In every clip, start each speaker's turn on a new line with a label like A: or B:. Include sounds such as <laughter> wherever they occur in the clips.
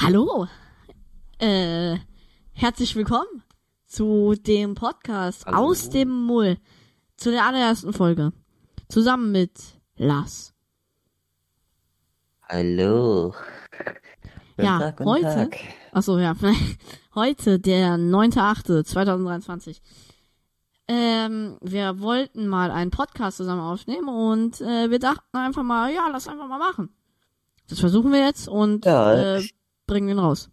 A: Hallo, äh, herzlich willkommen zu dem Podcast
B: Hallo.
A: aus dem Mull, zu der allerersten Folge, zusammen mit Lars.
B: Hallo. Guten
A: Ja,
B: Tag,
A: heute-
B: Tag.
A: Achso, ja, <laughs> heute der 9.8.2023. Ähm, wir wollten mal einen Podcast zusammen aufnehmen und äh, wir dachten einfach mal, ja, lass einfach mal machen. Das versuchen wir jetzt und
B: Ja.
A: äh, bringen ihn raus.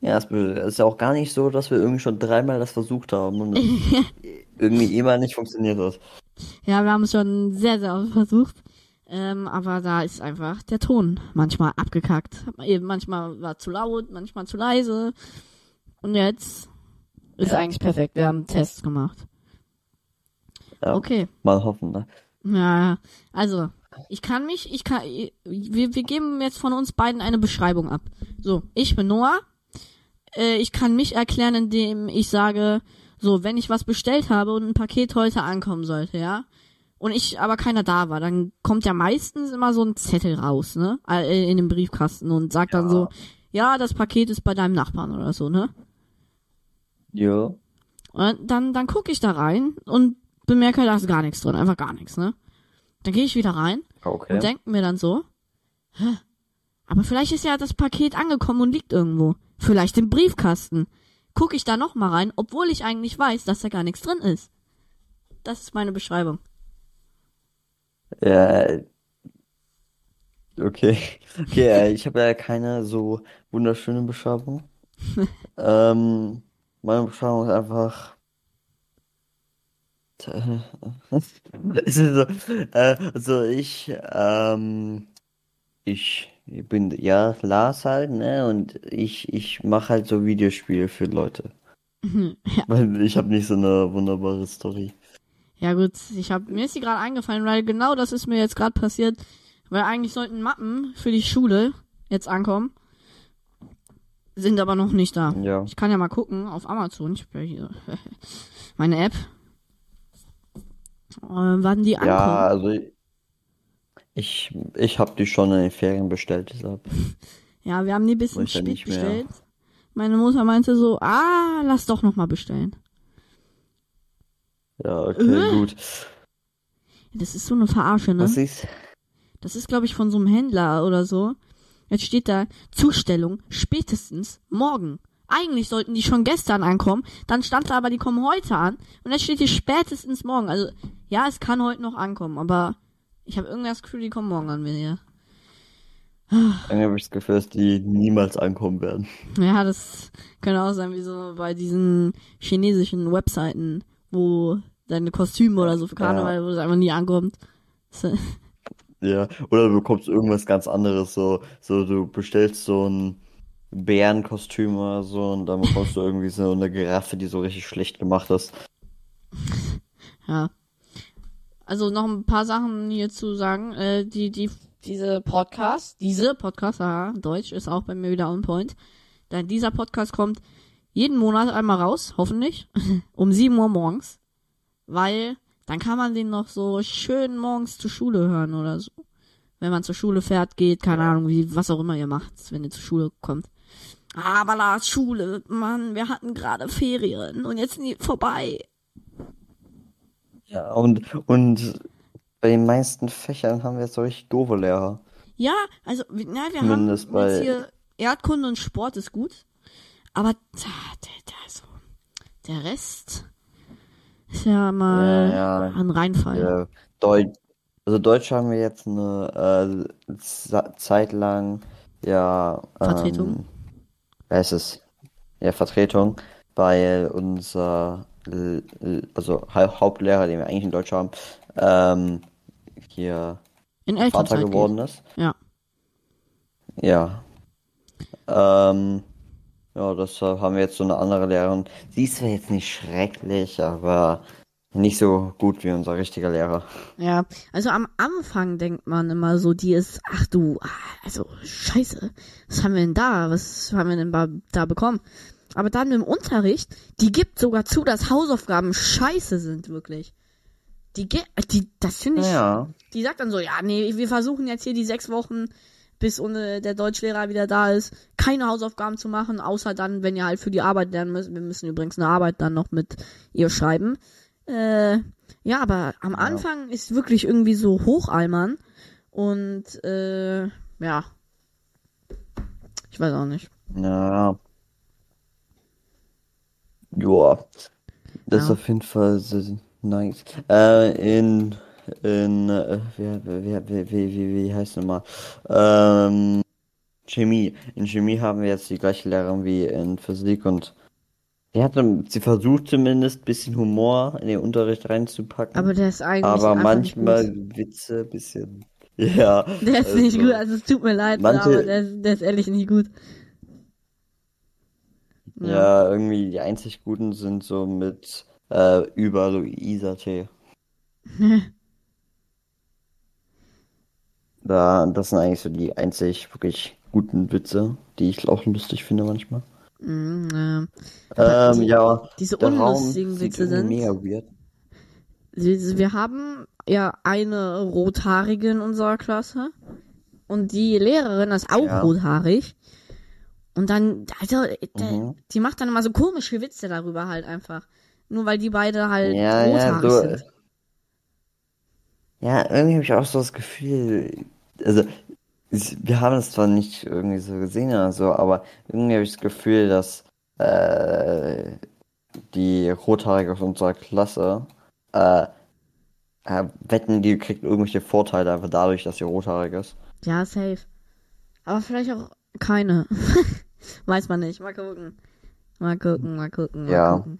B: Ja, es ist ja auch gar nicht so, dass wir irgendwie schon dreimal das versucht haben und <laughs> irgendwie immer nicht funktioniert hat.
A: Ja, wir haben es schon sehr, sehr oft versucht. Ähm, aber da ist einfach der Ton manchmal abgekackt. Manchmal war zu laut, manchmal zu leise. Und jetzt ist
B: Ja.
A: eigentlich perfekt. Wir haben Tests gemacht.
B: Ja,
A: Okay.
B: mal hoffen, ne?
A: Ja, also, ich kann mich, ich kann, wir, wir geben jetzt von uns beiden eine Beschreibung ab. So, ich bin Noah. Äh, ich kann mich erklären, indem ich sage, so, wenn ich was bestellt habe und ein Paket heute ankommen sollte, ja, und ich aber keiner da war, dann kommt ja meistens immer so ein Zettel raus, ne, äh, in dem Briefkasten und sagt dann
B: Ja.
A: so, ja, das Paket ist bei deinem Nachbarn oder so, ne?
B: Ja.
A: Und dann, dann gucke ich da rein und bemerke, da ist gar nichts drin, einfach gar nichts, ne? Dann gehe ich wieder rein
B: Okay.
A: und denke mir dann so, Hä? aber vielleicht ist ja das Paket angekommen und liegt irgendwo. Vielleicht im Briefkasten. Gucke ich da noch mal rein, obwohl ich eigentlich weiß, dass da gar nichts drin ist. Das ist meine Beschreibung.
B: Ja. Okay. <laughs> Okay, äh, ich habe ja keine so wunderschöne Beschreibung. <laughs> ähm, meine Beschreibung ist einfach. Es ist so, äh, also ich, ähm, ich bin ja Lars halt, ne? Und ich, ich mache halt so Videospiele für Leute. <laughs>
A: ja.
B: Weil ich habe nicht so eine wunderbare Story.
A: ja gut, ich hab, mir ist die gerade eingefallen, weil genau das ist mir jetzt gerade passiert. Weil eigentlich sollten Mappen für die Schule jetzt ankommen. Sind aber noch nicht da.
B: Ja.
A: Ich kann ja mal gucken auf Amazon. Ich hab ja hier <laughs> meine App. Äh, wann die ankommen.
B: Ja, also ich, ich habe die schon in den Ferien bestellt, deshalb. <laughs>
A: Ja, wir haben die bisschen
B: Weiß ja
A: spät bestellt. Meine Mutter meinte so, ah, lass doch noch mal bestellen.
B: Ja, okay,
A: Äh?
B: gut.
A: Das ist so eine Verarsche, ne?
B: Was ist?
A: Das ist, glaube ich, von so einem Händler oder so. Jetzt steht da Zustellung spätestens morgen. Eigentlich sollten die schon gestern ankommen. Dann stand da aber, die kommen heute an. Und jetzt steht hier spätestens morgen. Also, ja, es kann heute noch ankommen, aber ich habe irgendwie das Gefühl, die kommen morgen an mir hier.
B: Irgendwie habe ich das Gefühl, dass die niemals ankommen werden.
A: Ja, das könnte auch sein, wie so bei diesen chinesischen Webseiten, wo deine Kostüme oder so für Karneval, wo es einfach nie ankommt. <laughs>
B: Ja, oder du bekommst irgendwas ganz anderes, so, so du bestellst so ein Bärenkostüm oder so und dann bekommst du irgendwie so eine Giraffe, die so richtig schlecht gemacht ist.
A: Ja. Also noch ein paar Sachen hier zu sagen. Äh, die, die, diese Podcast, diese Podcast, ja, Deutsch ist auch bei mir wieder on point. Denn dieser Podcast kommt jeden Monat einmal raus, hoffentlich, <laughs> um 7 Uhr morgens. Weil dann kann man den noch so schön morgens zur Schule hören oder so. Wenn man zur Schule fährt, geht, keine Ahnung, wie, was auch immer ihr macht, wenn ihr zur Schule kommt. Aber Lars, Schule, Mann, wir hatten gerade Ferien und jetzt sind die vorbei.
B: Ja, und, und bei den meisten Fächern haben wir jetzt so richtig doofe Lehrer.
A: Ja, also, wir- na, wir
B: Zumindest
A: haben
B: bei-
A: jetzt hier Erdkunde und Sport ist gut. Aber da, der, der, so, der Rest ist ja mal
B: Ja, ja.
A: ein Reinfall.
B: Ja, Deutsch, also Deutsch haben wir jetzt eine äh, Zeit lang ja
A: Vertretung?
B: ähm, wie heißt es? Ja, Vertretung, weil unser also Hau- Hauptlehrer, den wir eigentlich in Deutsch haben, ähm, hier
A: In
B: Vater geworden
A: geht.
B: ist.
A: Ja.
B: Ja. Ähm, ja, deshalb haben wir jetzt so eine andere Lehrerin. Sie ist zwar jetzt nicht schrecklich, aber nicht so gut wie unser richtiger Lehrer.
A: Ja, also am Anfang denkt man immer so, die ist, ach du, also scheiße, was haben wir denn da, was haben wir denn da bekommen? Aber dann im Unterricht, die gibt sogar zu, dass Hausaufgaben scheiße sind, wirklich. Die, die das finde ich,
B: Ja.
A: die sagt dann so, ja, nee, wir versuchen jetzt hier die sechs Wochen bis ohne der Deutschlehrer wieder da ist, keine Hausaufgaben zu machen, außer dann, wenn ihr halt für die Arbeit lernen müsst. Wir müssen übrigens eine Arbeit dann noch mit ihr schreiben. Äh, ja, aber am Anfang ist wirklich irgendwie so hochalmern und äh, ja. Ich weiß auch nicht.
B: Ja. Joa. Das ist
A: Ja.
B: auf jeden Fall so nice. Äh, in, in, äh, wie, wie, wie, wie, wie, wie heißt nochmal? Ähm, Chemie. In Chemie haben wir jetzt die gleiche Lehrerin wie in Physik und sie hatte, sie versucht zumindest ein bisschen Humor in den Unterricht reinzupacken.
A: Aber der ist eigentlich
B: aber manchmal
A: nicht
B: Witze ein bisschen, <laughs> ja.
A: Der ist nicht
B: also-
A: gut, also es tut mir leid,
B: Manche-
A: aber der, ist- der ist ehrlich nicht gut.
B: Ja, irgendwie die einzig guten sind so mit äh, über Luisa-Tee. <laughs> Da, das sind eigentlich so die einzig wirklich guten Witze, die ich auch lustig finde manchmal.
A: Mhm, Aber
B: Ähm, ja,
A: diese unlustigen Witze sind.
B: mega weird.
A: Wir wir haben ja eine Rothaarige in unserer Klasse. Und die Lehrerin ist auch
B: Ja.
A: rothaarig. Und dann, also, der,
B: Mhm.
A: die macht dann immer so komische Witze darüber halt einfach. Nur weil die beide halt
B: Ja, ja,
A: rothaarig
B: so.
A: sind.
B: Ja, irgendwie habe ich auch so das Gefühl, also wir haben es zwar nicht irgendwie so gesehen oder so, aber irgendwie habe ich das Gefühl, dass äh, die Rothaarige aus unserer Klasse äh, äh, wetten, die kriegt irgendwelche Vorteile einfach dadurch, dass sie rothaarig ist.
A: Ja, safe. Aber vielleicht auch keine. <laughs> Weiß man nicht. Mal gucken. Mal gucken, mal gucken, mal
B: Ja.
A: gucken.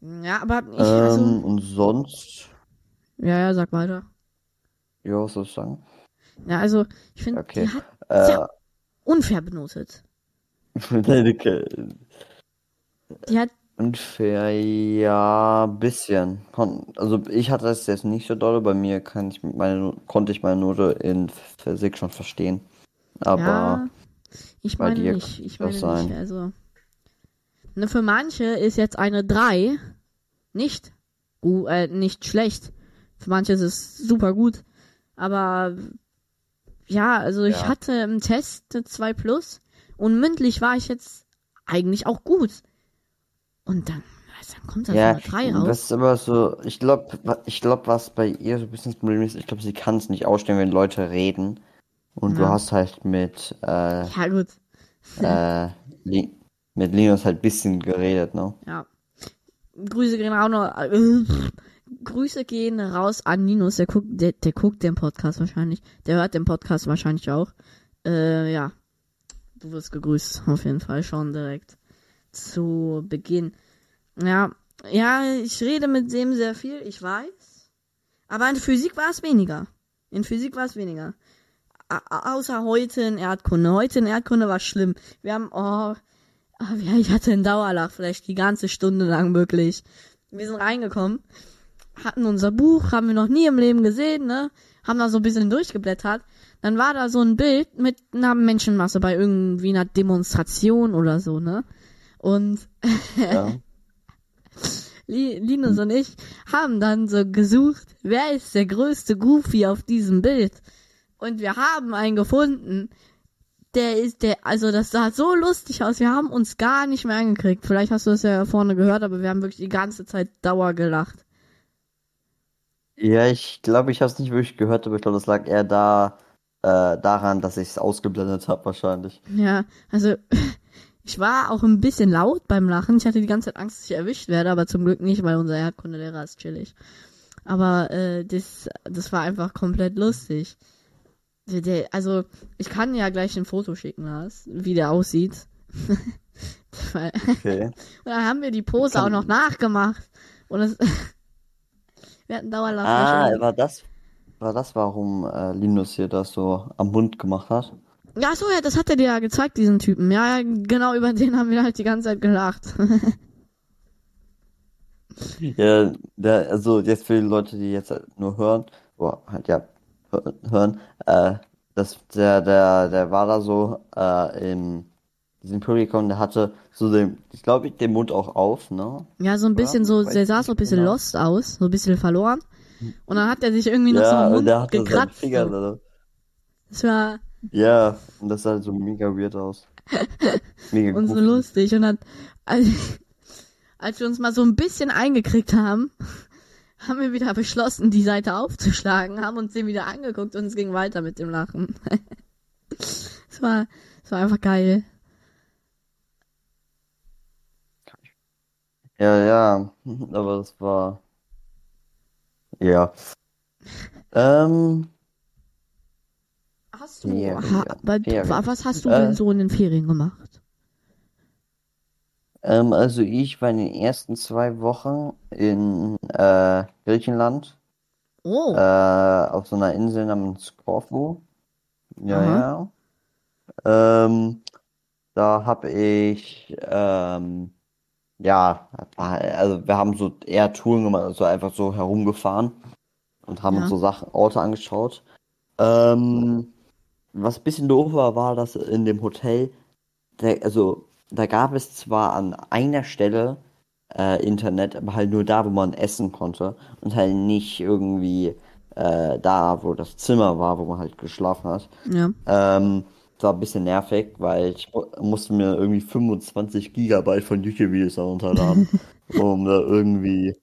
A: Ja, aber ich, also,
B: Ähm, und sonst,
A: ja, ja, sag weiter.
B: ja, was soll ich sagen?
A: Ja, also, ich finde,
B: Okay.
A: die hat
B: Äh,
A: sehr unfair benotet. <laughs> Die hat,
B: Unfair, ja, bisschen. Also ich hatte das jetzt nicht so doll, bei mir kann ich meine, konnte ich meine Note in Physik schon verstehen. Aber
A: ja, ich meine
B: dir
A: nicht, ich meine
B: sein.
A: nicht, also. Ne, für manche ist jetzt eine 3 nicht, gu- äh, nicht schlecht. Für manche ist es super gut. Aber, ja, also ich
B: Ja.
A: hatte im Test eine 2 plus und mündlich war ich jetzt eigentlich auch gut. Und dann, also dann kommt da
B: ja,
A: so eine 3 raus.
B: das ist aber so, ich glaube, ich glaube, was bei ihr so ein bisschen das Problem ist, ich glaube, sie kann es nicht ausstehen, wenn Leute reden. Und du
A: Ja.
B: hast halt mit, äh,
A: Ja, gut.
B: äh, Li mit Linus halt ein bisschen geredet, ne?
A: Ja. Grüße gehen auch noch. Äh, Grüße gehen raus an Linus. Der guckt, der, der guckt den Podcast wahrscheinlich. Der hört den Podcast wahrscheinlich auch. Äh, ja. Du wirst gegrüßt, auf jeden Fall schon direkt zu Beginn. Ja, ja, ich rede mit dem sehr viel, ich weiß. Aber in Physik war es weniger. In Physik war es weniger. A außer heute in Erdkunde. Heute in Erdkunde war schlimm. Wir haben, oh, Ah, ich hatte einen Dauerlach, vielleicht die ganze Stunde lang wirklich. Wir sind reingekommen, hatten unser Buch, haben wir noch nie im Leben gesehen, ne? Haben da so ein bisschen durchgeblättert. Dann war da so ein Bild mit einer Menschenmasse bei irgendwie einer Demonstration oder so, ne? Und
B: Ja. <laughs>
A: Li- Linus und ich haben dann so gesucht, wer ist der größte Goofy auf diesem Bild? Und wir haben einen gefunden. Der ist der, also das sah so lustig aus. Wir haben uns gar nicht mehr angekriegt. Vielleicht hast du das ja vorne gehört, aber wir haben wirklich die ganze Zeit Dauer gelacht.
B: Ja, ich glaube, ich habe es nicht wirklich gehört, aber ich glaube, das lag eher da, äh, daran, dass ich es ausgeblendet habe, wahrscheinlich.
A: Ja, also <laughs> ich war auch ein bisschen laut beim Lachen. Ich hatte die ganze Zeit Angst, dass ich erwischt werde, aber zum Glück nicht, weil unser Erdkundelehrer ist chillig. Aber äh, das, das war einfach komplett lustig. Also ich kann ja gleich ein Foto schicken, Lars, wie der aussieht. <laughs>
B: Okay. <laughs>
A: Und dann haben wir die Pose auch noch nachgemacht. Und es, wir hatten Dauerlauf.
B: Ah, war das, war das, warum äh, Linus hier das so am Mund gemacht hat?
A: Ja, so, ja, das hat er dir ja gezeigt, diesen Typen. Ja, genau über den haben wir halt die ganze Zeit gelacht. <laughs>
B: Ja, der, also jetzt für die Leute, die jetzt halt nur hören, oder halt ja, hö- hören, äh, das, der, der, der war da so, äh, im, diesem Publikum, der hatte so den, ich glaube, den Mund auch auf, ne?
A: Ja, so ein bisschen so,
B: Weiß
A: der sah so ein bisschen
B: genau.
A: lost aus, so ein bisschen verloren. Und dann hat er sich irgendwie noch so
B: Ja,
A: im
B: und
A: Mund gekratzt.
B: Finger
A: so.
B: da.
A: Das war,
B: Ja, und das sah halt so mega weird aus. <laughs> Mega
A: Und so lustig. Und dann, als, als wir uns mal so ein bisschen eingekriegt haben, <laughs> haben wir wieder beschlossen, die Seite aufzuschlagen, haben uns den wieder angeguckt und es ging weiter mit dem Lachen. <laughs> Es war, es war einfach geil.
B: Ja, ja, <laughs> aber das war. Ja. Ähm,
A: Hast du,
B: Ferien,
A: ha, wa-
B: Ferien.
A: wa- was hast du
B: Äh.
A: denn so in den Ferien gemacht?
B: ähm, also ich war in den ersten zwei Wochen in äh, Griechenland,
A: Oh,
B: äh, auf so einer Insel namens Korfu. Ja,
A: Aha.
B: ja. Ähm, da habe ich, ähm, ja, also wir haben so eher Touren gemacht, also einfach so herumgefahren und haben
A: Ja.
B: uns so Sachen, Orte angeschaut. Ähm, was ein bisschen doof war, war, dass in dem Hotel, der, also da gab es zwar an einer Stelle äh, Internet, aber halt nur da, wo man essen konnte und halt nicht irgendwie äh, da, wo das Zimmer war, wo man halt geschlafen hat.
A: ja.
B: Ähm, war ein bisschen nervig, weil ich mu musste mir irgendwie 25 Gigabyte von YouTube-Videos herunterladen, <laughs> um da irgendwie,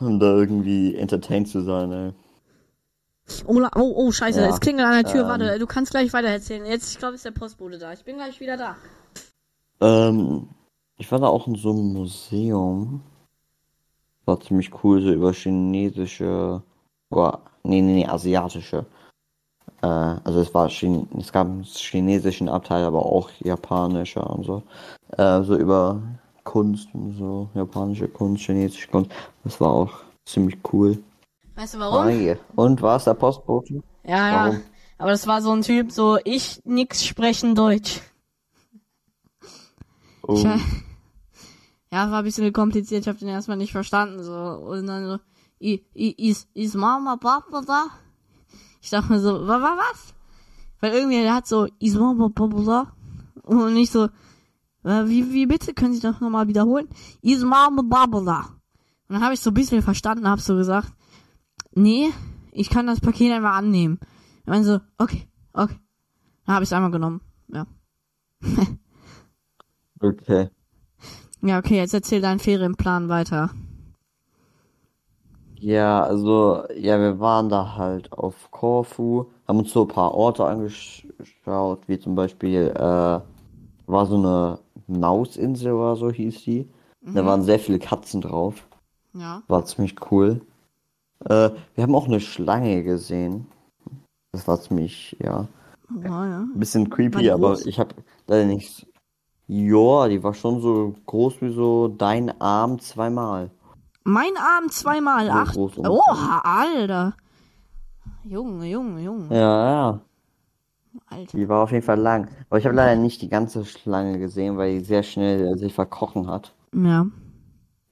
B: um da irgendwie entertained zu sein, ey.
A: Oh, oh, oh, scheiße,
B: Ja,
A: es klingelt an der Tür.
B: ähm.
A: Warte, du kannst gleich weiter erzählen. Jetzt, ich glaube, ist der Postbote da. Ich bin gleich wieder da.
B: Ähm, ich war da auch in so einem Museum. War ziemlich cool, so über chinesische, oder, nee, nee, nee, asiatische. Äh, also es war, Chin es gab einen chinesischen Abteil, aber auch japanischer und so. Äh, so über Kunst und so, japanische Kunst, chinesische Kunst. Das war auch ziemlich cool.
A: Weißt du warum?
B: Hi. Und war es der Postbote?
A: Ja, ja.
B: Warum?
A: Aber das war so ein Typ, so ich nix sprechen Deutsch.
B: Oh,
A: Ich ja, war ein bisschen kompliziert. Ich habe den erstmal nicht verstanden so und dann so i, i, is is Mama Papa da? Ich dachte mir so, wa, wa, was? Weil irgendwie der hat so? Und nicht so wie wie bitte können Sie das nochmal wiederholen? Und dann habe ich so ein bisschen verstanden, habe so gesagt, nee, ich kann das Paket einfach annehmen. Ich meine so, okay, okay. Dann habe ich es einmal genommen. Ja. <laughs>
B: okay.
A: Ja, okay, jetzt erzähl deinen Ferienplan weiter.
B: Ja, also, ja, wir waren da halt auf Korfu, haben uns so ein paar Orte angeschaut, wie zum Beispiel, äh, war so eine Mausinsel oder so hieß die. Da waren sehr viele Katzen drauf.
A: Ja.
B: War ziemlich cool. Äh, wir haben auch eine Schlange gesehen. Das war ziemlich, ja,
A: Oh, ja.
B: ein bisschen creepy, aber ich habe leider nicht. Ja, die war schon so groß wie so dein Arm zweimal.
A: Mein Arm zweimal
B: So
A: acht.
B: groß.
A: Oha, Alter. Junge, Junge, Junge.
B: Ja, ja.
A: Alter.
B: Die war auf jeden Fall lang. Aber ich habe leider nicht die ganze Schlange gesehen, weil die sehr schnell äh, sich verkrochen hat.
A: Ja.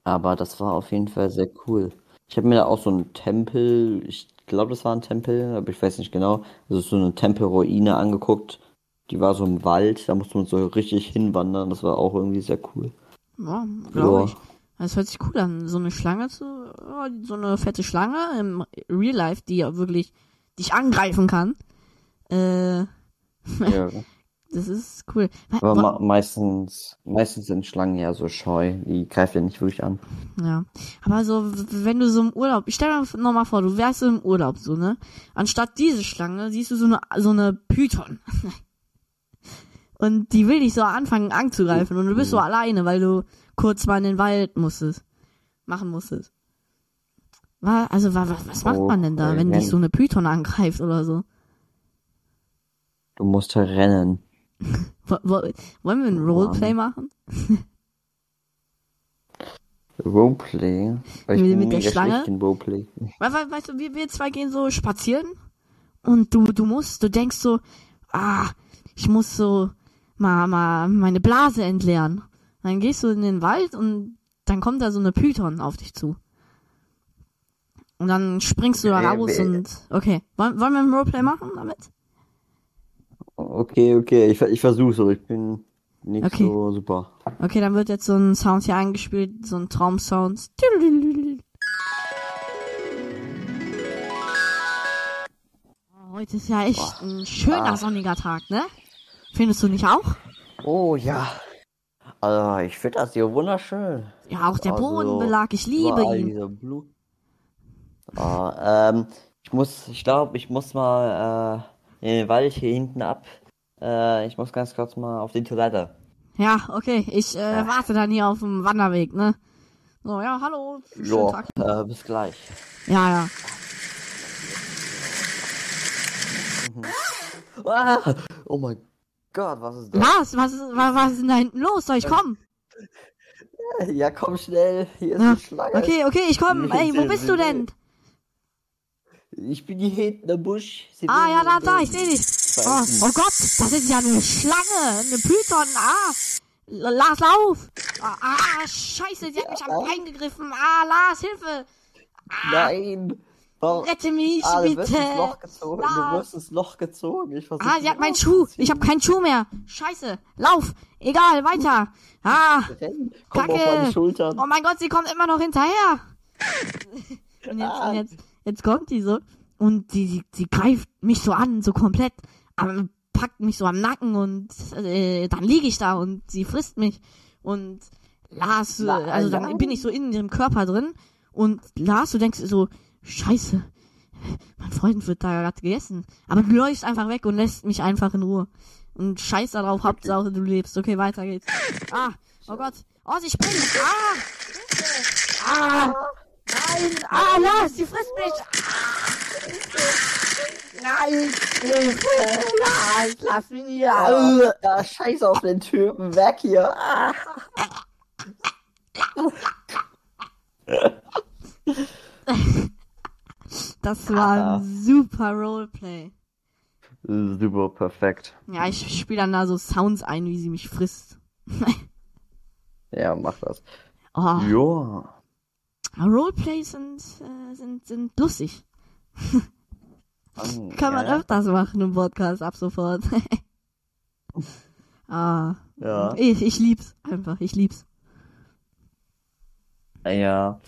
B: Aber das war auf jeden Fall sehr cool. Ich habe mir da auch so einen Tempel, ich glaube, das war ein Tempel, aber ich weiß nicht genau. Also so eine Tempelruine angeguckt. Die war so im Wald, da musste man so richtig hinwandern. Das war auch irgendwie sehr cool.
A: Ja, glaube
B: Ja.
A: ich. Das hört sich cool an. So eine Schlange zu, ja, so eine fette Schlange im Real Life, die ja wirklich dich angreifen kann. Äh,
B: Ja. <laughs>
A: das ist cool.
B: Aber ma meistens, meistens sind Schlangen ja so scheu. Die greifen ja nicht wirklich an.
A: Ja. Aber so, wenn du so im Urlaub, ich stell mir nochmal vor, du wärst so im Urlaub so, ne? Anstatt diese Schlange siehst du so eine, so eine Python. <laughs> Und die will dich so anfangen anzugreifen und du bist so alleine, weil du kurz mal in den Wald musstest. Machen musstest. Wa- Also, wa- wa- was macht man denn da, wenn dich so eine Python angreift oder so?
B: Du musst rennen. <laughs>
A: Wo, wo, wollen wir ein Roleplay machen?
B: Roleplay.
A: Mit- mit der Schlange?
B: Roleplay.
A: Weil, weißt du, wir, wir zwei gehen so spazieren und du, du musst, du denkst so, ah, ich muss so mal, mal meine Blase entleeren. Dann gehst du in den Wald und dann kommt da so eine Python auf dich zu. Und dann springst du da
B: Äh,
A: raus
B: äh,
A: und, okay. Wollen, wollen wir ein Roleplay machen damit?
B: Okay, okay, ich, ich versuch's, aber ich bin nicht
A: Okay.
B: so super.
A: Okay, dann wird jetzt so ein Sound hier eingespielt, so ein Traumsound. Heute ist ja echt
B: Boah.
A: ein schöner
B: Ah.
A: sonniger Tag, ne? Findest du nicht auch?
B: Oh ja. Also ich finde das hier wunderschön.
A: Ja, auch der
B: Also,
A: Bodenbelag, ich liebe ihn.
B: Ah, ähm, ich muss, ich glaube, ich muss mal äh, in den Wald hier hinten ab. Äh, ich muss ganz kurz mal auf die Toilette.
A: Ja, okay, ich äh,
B: Ja.
A: warte dann hier auf dem Wanderweg, ne? So, ja, hallo, schönen
B: Jo,
A: Tag.
B: äh, bis gleich.
A: Ja, ja.
B: Ah, oh mein Gott, was ist das?
A: Lars, was ist, was, was ist denn da hinten los? Soll ich kommen? <laughs>
B: Ja, komm schnell, hier ist eine Schlange.
A: Okay, okay, ich komme.
B: Nee,
A: Ey, wo bist du denn?
B: Ich bin hier hinten im Busch. Sie
A: Ah, ja, da, da, ich sehe dich. Oh, oh Gott, das ist ja eine Schlange, eine Python. Ah, Lars, lauf. Ah, ah, scheiße, sie hat mich am. Bein gegriffen. Ah, Lars, Hilfe.
B: Nein.
A: Rette mich,
B: Ah, du wirst ins
A: bitte.
B: Loch gezogen. Du wirst ins Loch gezogen. Ich versuch
A: Ah, sie hat meinen Schuh. Ich habe keinen Schuh mehr. Scheiße. Lauf. Egal, weiter. Ah.
B: Komm
A: Kacke.
B: auf meine Schultern.
A: Oh mein Gott, sie kommt immer noch hinterher. <laughs> Und jetzt,
B: Ah.
A: und jetzt, jetzt kommt die so. Und die, die, die greift mich so an, so komplett. Aber packt mich so am Nacken und äh, dann liege ich da und sie frisst mich. Und Lars, äh, also dann bin ich so in ihrem Körper drin. Und Lars, du denkst so, scheiße, mein Freund wird da gerade gegessen. Aber du läufst einfach weg und lässt mich einfach in Ruhe. Und scheiß darauf, Hauptsache du lebst. Okay, weiter geht's. Ah, oh Gott. Oh, sie springt. Ah! Ah! Nein! Ah, Lars, sie frisst mich!
B: Nein, Hilfe. Nein, lass mich hier. Ja, ja, scheiß auf den Typen. Weg hier. Ah. <laughs>
A: Das war
B: Ah.
A: ein super Roleplay.
B: Super, perfekt.
A: Ja, ich spiele dann da so Sounds ein, wie sie mich frisst. <laughs>
B: Ja, mach das.
A: Oh,
B: Ja.
A: Roleplays sind, äh, sind, sind lustig. Kann man
B: ja.
A: öfters machen im Podcast ab sofort. <laughs> ah,
B: Ja.
A: ich, ich lieb's einfach, ich lieb's.
B: Ja,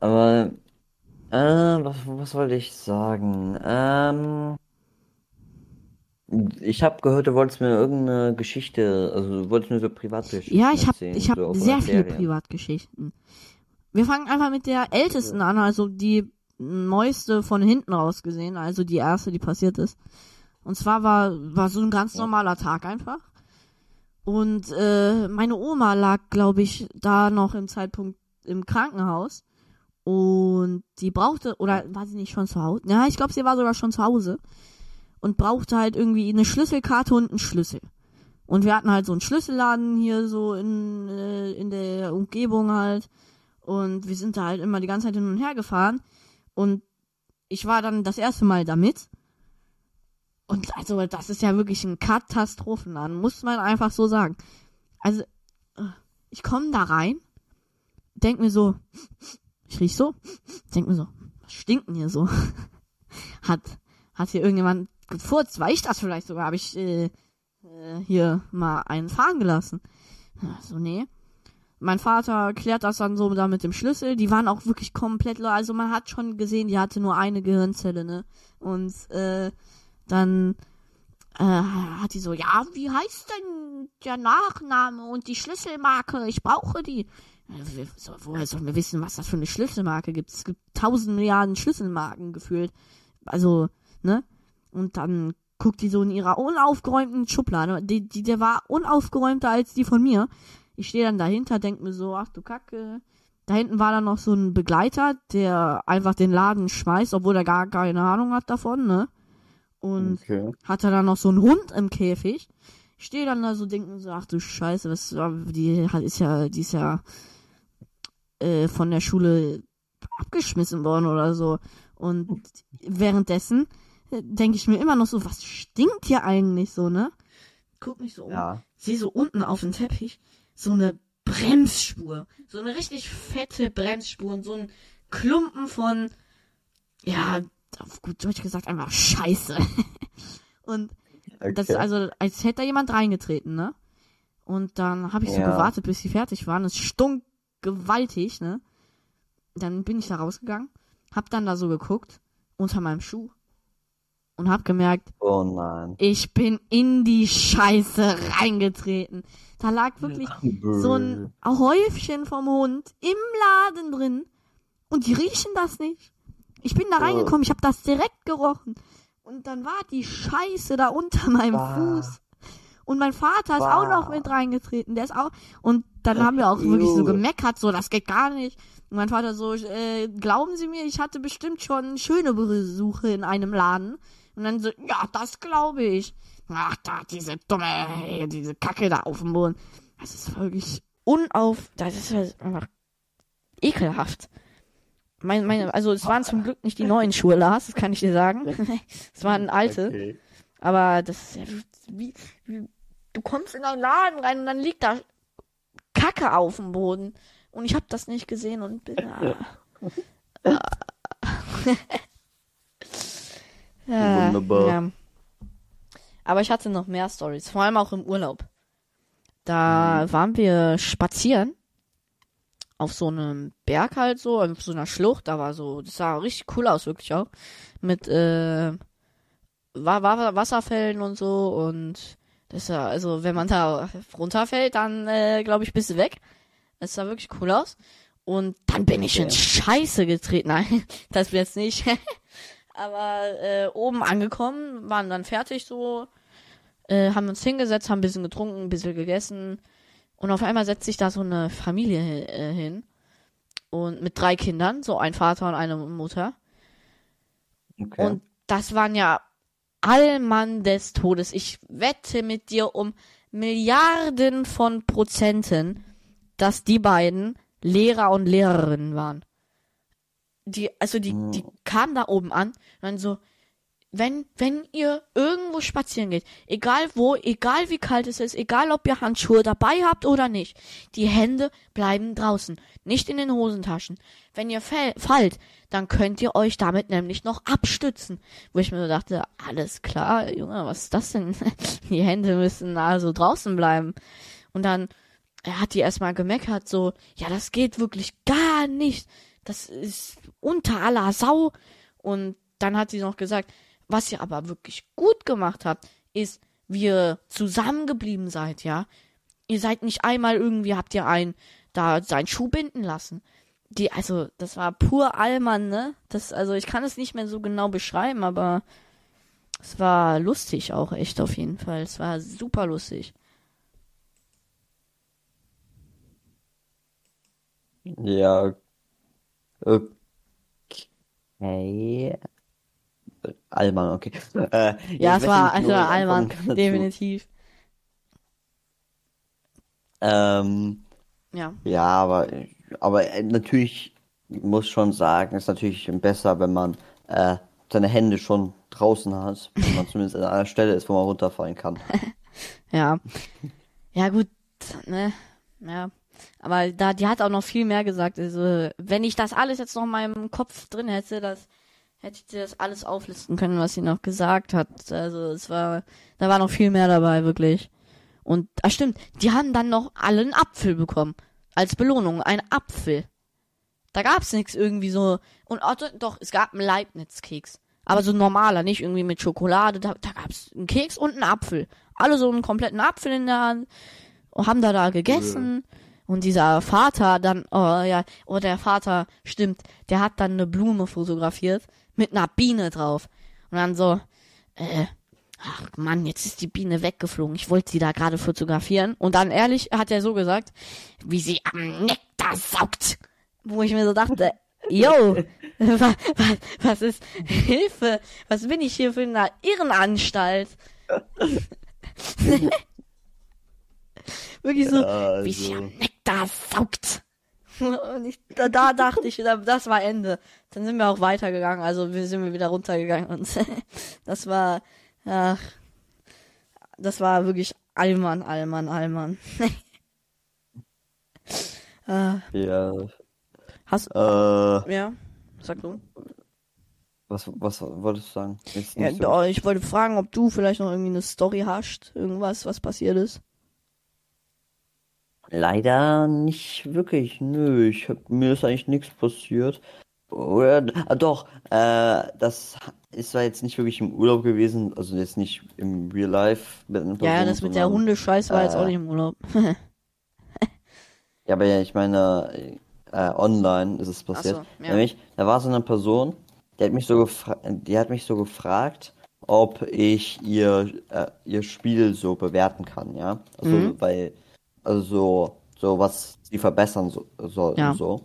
B: aber äh, was, was wollte ich sagen? Ähm, ich habe gehört, du wolltest mir irgendeine Geschichte, also du wolltest mir so Privatgeschichten
A: Ja, ich habe ich hab
B: so
A: sehr viele. Privatgeschichten. Wir fangen einfach mit der ältesten an, also die neueste von hinten raus gesehen, also die erste, die passiert ist. Und zwar war, war so ein ganz
B: Ja.
A: normaler Tag einfach. Und äh, meine Oma lag, glaube ich, da noch im Zeitpunkt im Krankenhaus. Und die brauchte, oder war sie nicht schon zu Hause? Ja, ich glaube, sie war sogar schon zu Hause. Und brauchte halt irgendwie eine Schlüsselkarte und einen Schlüssel. Und wir hatten halt so einen Schlüsselladen hier so in, äh, in der Umgebung halt. Und wir sind da halt immer die ganze Zeit hin und her gefahren. Und ich war dann das erste Mal damit. Und also, das ist ja wirklich ein Katastrophenladen, muss man einfach so sagen. Also, äh, ich komme da rein, denk mir so, ich riech so, denk mir so, was stinkt denn hier so? <laughs> Hat, hat hier irgendjemand gefurzt? War ich das vielleicht sogar? Habe ich äh, äh, hier mal einen fahren gelassen? So, nee. Mein Vater klärt das dann so da mit dem Schlüssel. Die waren auch wirklich komplett, le- also man hat schon gesehen, die hatte nur eine Gehirnzelle, ne? Und äh, dann äh, hat die so, ja, wie heißt denn der Nachname und die Schlüsselmarke? Ich brauche die. Wir- so, Woher sollen wir wissen, was das für eine Schlüsselmarke gibt? Es gibt tausend Milliarden Schlüsselmarken gefühlt. Also, ne? Und dann guckt die so in ihrer unaufgeräumten Schublade. Die, die, der war unaufgeräumter als die von mir. Ich stehe dann dahinter, denk mir so, ach du Kacke. Da hinten war dann noch so ein Begleiter, der einfach den Laden schmeißt, obwohl er gar keine Ahnung hat davon, ne? Und
B: Okay.
A: hatte dann noch so einen Hund im Käfig. Ich stehe dann da so, denken so, ach du Scheiße, was, die hat- ist ja, die ist ja äh, von der Schule abgeschmissen worden oder so. Und währenddessen denke ich mir immer noch so, was stinkt hier eigentlich so, ne? Guck mich so um.
B: Ja.
A: Sehe so unten auf dem Teppich so eine Bremsspur. So eine richtig fette Bremsspur und so ein Klumpen von, ja, auf gut Deutsch gesagt, einfach Scheiße. <laughs> und
B: Okay.
A: das ist also, als hätte da jemand reingetreten, ne? Und dann habe ich so
B: Ja.
A: gewartet, bis sie fertig waren. Es stunk gewaltig, ne? Dann bin ich da rausgegangen, hab dann da so geguckt, unter meinem Schuh. und hab gemerkt,
B: Oh nein.
A: ich bin in die Scheiße reingetreten. Da lag wirklich so ein Häufchen vom Hund im Laden drin und die riechen das nicht. Ich bin da
B: Oh.
A: reingekommen, ich habe das direkt gerochen und dann war die Scheiße da unter meinem
B: Bah.
A: Fuß. Und mein Vater ist
B: Bah.
A: auch noch mit reingetreten, der ist auch und dann haben wir auch wirklich so gemeckert, so das geht gar nicht. Und mein Vater so, äh, glauben Sie mir, ich hatte bestimmt schon schöne Besuche in einem Laden. Und dann so, ja, das glaube ich. Ach, da, diese dumme, äh, diese Kacke da auf dem Boden. Das ist wirklich unauf, das ist halt einfach ekelhaft. Mein, meine, also es waren zum Glück nicht die neuen Schuhe, Lars, das kann ich dir sagen. <laughs> es waren alte.
B: Okay.
A: Aber das ist ja wie, wie, du kommst in einen Laden rein und dann liegt da Kacke auf dem Boden. Und ich habe das nicht gesehen und bin. <laughs> Ah. <laughs> ja,
B: Wunderbar.
A: Ja. Aber ich hatte noch mehr Stories, vor allem auch im Urlaub. Da waren wir spazieren auf so einem Berg halt so, auf so einer Schlucht. Da war so, das sah richtig cool aus, wirklich auch. Mit äh, Wasserfällen und so und das ja, also wenn man da runterfällt, dann äh, glaube ich bist du weg. Das sah wirklich cool aus. Und dann bin ich in
B: Okay.
A: Scheiße getreten. <laughs> Nein, das jetzt nicht. <laughs> Aber äh, oben angekommen, waren dann fertig so, äh, haben uns hingesetzt, haben ein bisschen getrunken, ein bisschen gegessen. Und auf einmal setzt sich da so eine Familie äh, hin. Und mit drei Kindern, so ein Vater und eine Mutter.
B: Okay.
A: Und das waren ja Allmann des Todes. Ich wette mit dir um Milliarden von Prozenten, dass die beiden Lehrer und Lehrerinnen waren. Die, also die, die kamen da oben an und dann so, wenn, wenn ihr irgendwo spazieren geht, egal wo, egal wie kalt es ist, egal ob ihr Handschuhe dabei habt oder nicht, die Hände bleiben draußen, nicht in den Hosentaschen. Wenn ihr fallt, dann könnt ihr euch damit nämlich noch abstützen. Wo ich mir so dachte, alles klar, Junge, was ist das denn? <laughs> Die Hände müssen also draußen bleiben. Und dann er hat die erstmal gemeckert, so, ja, das geht wirklich gar nicht. Das ist unter aller Sau. Und dann hat sie noch gesagt, was ihr aber wirklich gut gemacht habt, ist, wie ihr zusammengeblieben seid, ja. Ihr seid nicht einmal irgendwie, habt ihr einen da seinen Schuh binden lassen. Die, also, das war pur Allmann, ne? Das, also, ich kann es nicht mehr so genau beschreiben, aber es war lustig auch echt auf jeden Fall. Es war super lustig.
B: Ja. Okay. Allmann, okay. Äh,
A: Ja, es war also
B: kann <laughs> dazu.
A: definitiv.
B: Ähm,
A: Ja.
B: ja, aber, aber äh, natürlich muss schon sagen, ist natürlich besser, wenn man äh, seine Hände schon draußen hat, wenn man zumindest an einer Stelle ist, wo man runterfallen kann. <laughs>
A: Ja. Ja, gut, ne? Ja. Aber da, die hat auch noch viel mehr gesagt. Also, wenn ich das alles jetzt noch in meinem Kopf drin hätte, das hätte ich dir das alles auflisten können, was sie noch gesagt hat. Also, es war, da war noch viel mehr dabei, wirklich. Und, ah, stimmt, die haben dann noch alle einen Apfel bekommen. Als Belohnung, ein Apfel. Da gab's nichts irgendwie so. Und do- doch, es gab einen Leibniz-Keks. Aber so normaler, nicht irgendwie mit Schokolade. Da, da gab's einen Keks und einen Apfel. Alle so einen kompletten Apfel in der Hand. Und haben da da gegessen. Und dieser Vater dann, oh ja, oh der Vater, stimmt, der hat dann eine Blume fotografiert mit einer Biene drauf. Und dann so, äh, ach Mann, jetzt ist die Biene weggeflogen. Ich wollte sie da gerade fotografieren. Und dann ehrlich hat er so gesagt, wie sie am Nektar saugt. Wo ich mir so dachte, <laughs> yo, <laughs> was, was, was ist <laughs> Hilfe? Was bin ich hier für eine Irrenanstalt? Wirklich so,
B: Ja,
A: wie sie
B: also.
A: am Nektar saugt. <laughs> Und ich, da, da dachte ich, da- das war Ende. Dann sind wir auch weitergegangen, also wir sind wir wieder runtergegangen und <laughs> das war, ach, das war wirklich Allmann, Allmann, Allmann. äh, <laughs>
B: Ja.
A: hast,
B: Äh,
A: ja, sag du.
B: was, was wolltest du sagen?
A: Ja,
B: so-
A: ich wollte fragen, ob du vielleicht noch irgendwie eine Story hast, irgendwas, was passiert ist.
B: Leider nicht wirklich. Nö, ich hab, mir ist eigentlich nichts passiert. Oder, ah, doch, äh, das ist zwar jetzt nicht wirklich im Urlaub gewesen, also jetzt nicht im Real Life mit einer
A: Ja, ja,
B: Person,
A: das mit der Hundescheiß war jetzt auch
B: äh,
A: nicht im Urlaub. <laughs>
B: Ja, aber ja, ich meine, äh, online ist es passiert.
A: So, ja.
B: Nämlich, da war so eine Person, die hat mich so gefragt, die hat mich so gefragt, ob ich ihr, äh, ihr Spiel so bewerten kann, ja. Also,
A: Mhm.
B: weil, also so, so was sie verbessern so, soll
A: Ja.
B: und so.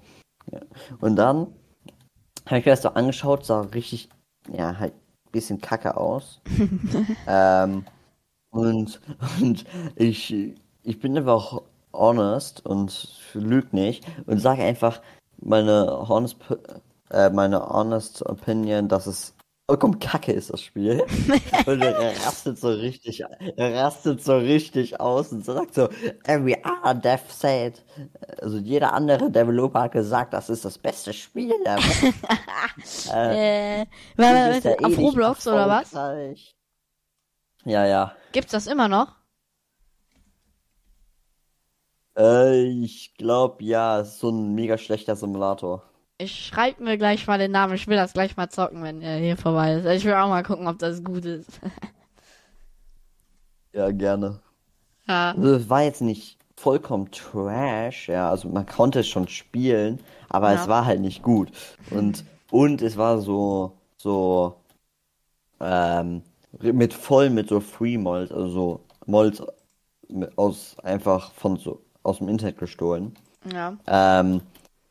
B: Ja. Und dann habe ich mir das so angeschaut, sah richtig, ja, halt ein bisschen kacke aus. <laughs> ähm, und, und ich, ich bin einfach honest und lüge nicht und sage einfach meine honest, äh, meine honest opinion, dass es vollkommen kacke ist, das Spiel. <laughs> und er rastet so richtig, er rastet so richtig aus und sagt so, every other dev said, also jeder andere Developer hat gesagt, das ist das beste Spiel. <laughs>
A: Äh,
B: ja eh
A: auf Roblox oder was?
B: Ja, ja.
A: Gibt's das immer noch?
B: Äh, ich glaube, ja, es ist so ein mega schlechter Simulator.
A: Ich schreib mir gleich mal den Namen. Ich will das gleich mal zocken, wenn er hier vorbei ist. Ich will auch mal gucken, ob das gut ist. <laughs>
B: Ja, gerne.
A: ja.
B: Also, es war jetzt nicht vollkommen trash, ja, also man konnte es schon spielen, aber
A: Ja.
B: es war halt nicht gut. Und, und es war so, so, ähm, mit voll mit so Free Mods, also so Mods mit- aus, einfach von so, aus dem Internet gestohlen.
A: Ja.
B: Ähm,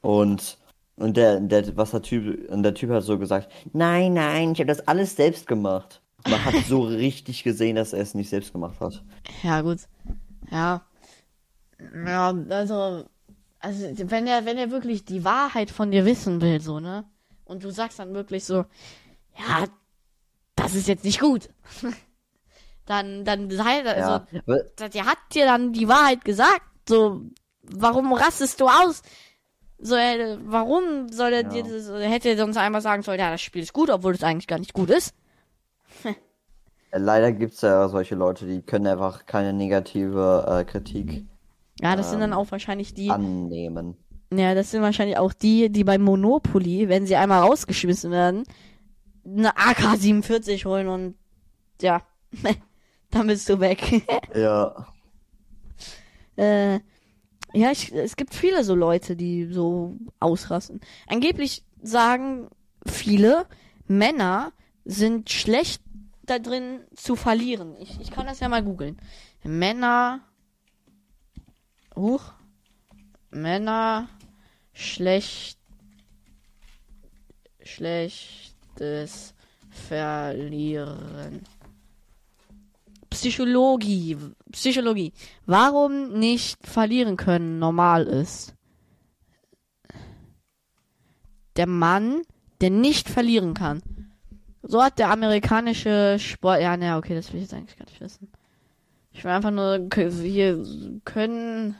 B: und, und der, der, was der Typ, und der Typ hat so gesagt, nein, nein, ich habe das alles selbst gemacht. Man hat so <laughs> richtig gesehen, dass er es nicht selbst gemacht hat.
A: Ja, gut. Ja. Ja, also, also, wenn er, wenn er wirklich die Wahrheit von dir wissen will, so, ne? Und du sagst dann wirklich so, ja, das ist jetzt nicht gut. <laughs> dann, dann sei, also,
B: Ja,
A: der hat dir dann die Wahrheit gesagt. So, warum rastest du aus? So, äh, warum soll er
B: Ja.
A: dir das, er hätte sonst einmal sagen sollen, ja, das Spiel ist gut, obwohl es eigentlich gar nicht gut ist.
B: leider gibt's ja solche Leute, die können einfach keine negative äh, Kritik
A: Ja, das sind dann
B: Ähm,
A: auch wahrscheinlich die,
B: annehmen.
A: ja, das sind wahrscheinlich auch die, die bei Monopoly, wenn sie einmal rausgeschmissen werden, eine AK-47 holen und, ja, <laughs> dann bist du weg.
B: Ja,
A: Äh, ja, ich, es gibt viele so Leute, die so ausrasten. Angeblich sagen viele, Männer sind schlecht da drin zu verlieren. Ich, ich kann das ja mal googeln. Männer. Huch. Männer schlecht. Schlechtes Verlieren. Psychologie. Psychologie. Warum nicht verlieren können normal ist. Der Mann, der nicht verlieren kann. So hat der amerikanische Sport. Ja, ne, okay, das will ich jetzt eigentlich gar nicht wissen. Ich will einfach nur hier können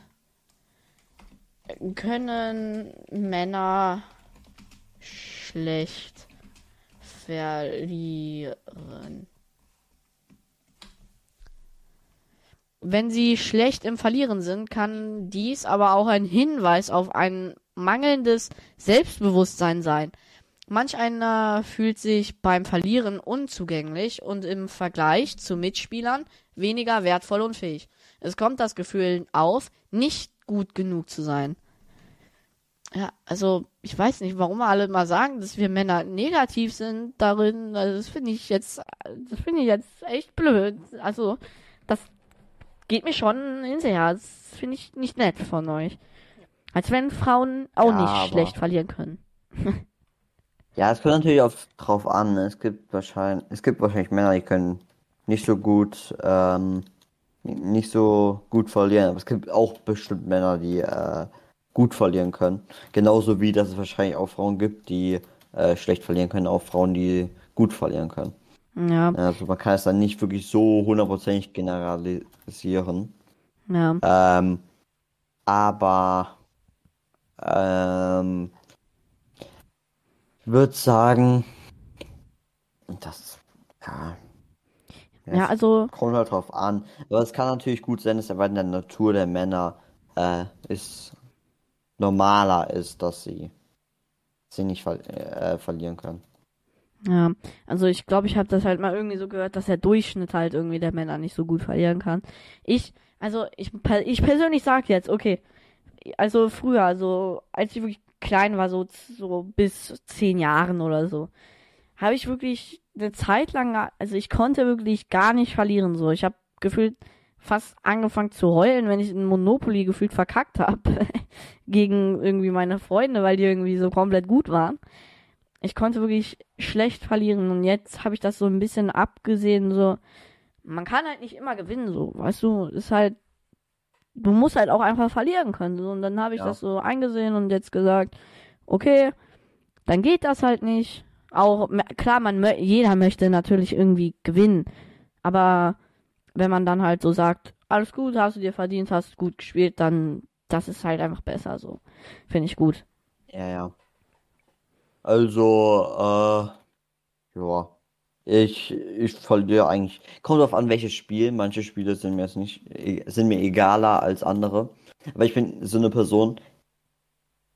A: können Männer schlecht verlieren. Wenn sie schlecht im Verlieren sind, kann dies aber auch ein Hinweis auf ein mangelndes Selbstbewusstsein sein. Manch einer fühlt sich beim Verlieren unzugänglich und im Vergleich zu Mitspielern weniger wertvoll und fähig. Es kommt das Gefühl auf, nicht gut genug zu sein. Ja, also ich weiß nicht, warum alle mal sagen, dass wir Männer negativ sind darin. Also das finde ich jetzt, das finde ich jetzt echt blöd. Also das geht mir schon ins Herz. Das finde ich nicht nett von euch. Als wenn Frauen auch
B: Ja,
A: nicht
B: aber-
A: schlecht verlieren können. <laughs>
B: ja, es kommt natürlich auf, drauf an. Es gibt wahrscheinlich, es gibt wahrscheinlich Männer, die können nicht so gut, ähm, nicht so gut verlieren. Aber es gibt auch bestimmt Männer, die äh, gut verlieren können. Genauso wie dass es wahrscheinlich auch Frauen gibt, die äh, schlecht verlieren können, auch Frauen, die gut verlieren können.
A: Ja,
B: Also man kann es dann nicht wirklich so hundertprozentig generalisieren.
A: ja.
B: Ähm, aber ähm, ich würde sagen, das ja,
A: Ja, also,
B: kommt halt drauf an. Aber es kann natürlich gut sein, dass aber in der Natur der Männer äh, ist normaler ist, dass sie sie nicht ver äh, verlieren können.
A: Ja, also ich glaube, ich habe das halt mal irgendwie so gehört, dass der Durchschnitt halt irgendwie der Männer nicht so gut verlieren kann. Ich, also ich, ich persönlich sag jetzt, okay, also früher, also als ich wirklich klein war, so, so bis zehn Jahren oder so, habe ich wirklich eine Zeit lang, also ich konnte wirklich gar nicht verlieren, so. Ich habe gefühlt fast angefangen zu heulen, wenn ich in Monopoly gefühlt verkackt habe <laughs> gegen irgendwie meine Freunde, weil die irgendwie so komplett gut waren. Ich konnte wirklich schlecht verlieren und jetzt habe ich das so ein bisschen abgesehen, so man kann halt nicht immer gewinnen, so, weißt du, ist halt du musst halt auch einfach verlieren können. So. Und dann habe ich ja. das so eingesehen und jetzt gesagt, okay, dann geht das halt nicht. Auch klar, man jeder möchte natürlich irgendwie gewinnen, aber wenn man dann halt so sagt, alles gut, hast du dir verdient, hast gut gespielt, dann das ist halt einfach besser so. Finde ich gut.
B: Ja, ja. Also, äh, ja. Ich, ich verliere eigentlich. Kommt drauf an, welches Spiel. Manche Spiele sind mir jetzt nicht, sind mir egaler als andere. Aber ich bin so eine Person.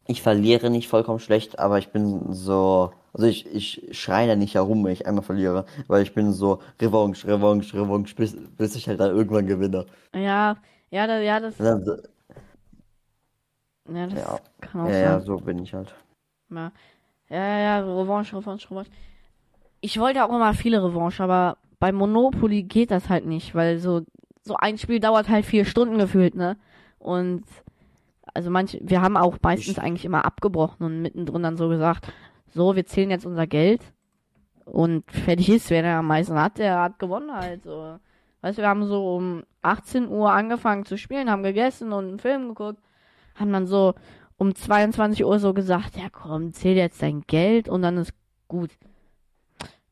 B: Ich verliere nicht vollkommen schlecht, aber ich bin so. Also ich, ich schreie da nicht herum, wenn ich einmal verliere. Weil ich bin so Revanche, Revanche, Revanche, bis, bis ich halt dann irgendwann gewinne.
A: Ja, ja, da, ja, das.
B: Dann,
A: ja, das
B: ja.
A: kann auch
B: ja,
A: sein.
B: Ja, so bin ich halt.
A: Ja, ja, ja, Revanche, Revanche, Revanche ich wollte auch immer viele Revanche, aber bei Monopoly geht das halt nicht, weil so, so ein Spiel dauert halt vier Stunden gefühlt, ne? Und also manche, wir haben auch meistens eigentlich immer abgebrochen und mittendrin dann so gesagt, so, wir zählen jetzt unser Geld und fertig ist, wer am meisten hat, der hat gewonnen halt so. Weißt du, wir haben so um 18 Uhr angefangen zu spielen, haben gegessen und einen Film geguckt, haben dann so um 22 Uhr so gesagt, ja komm, zähl jetzt dein Geld und dann ist gut.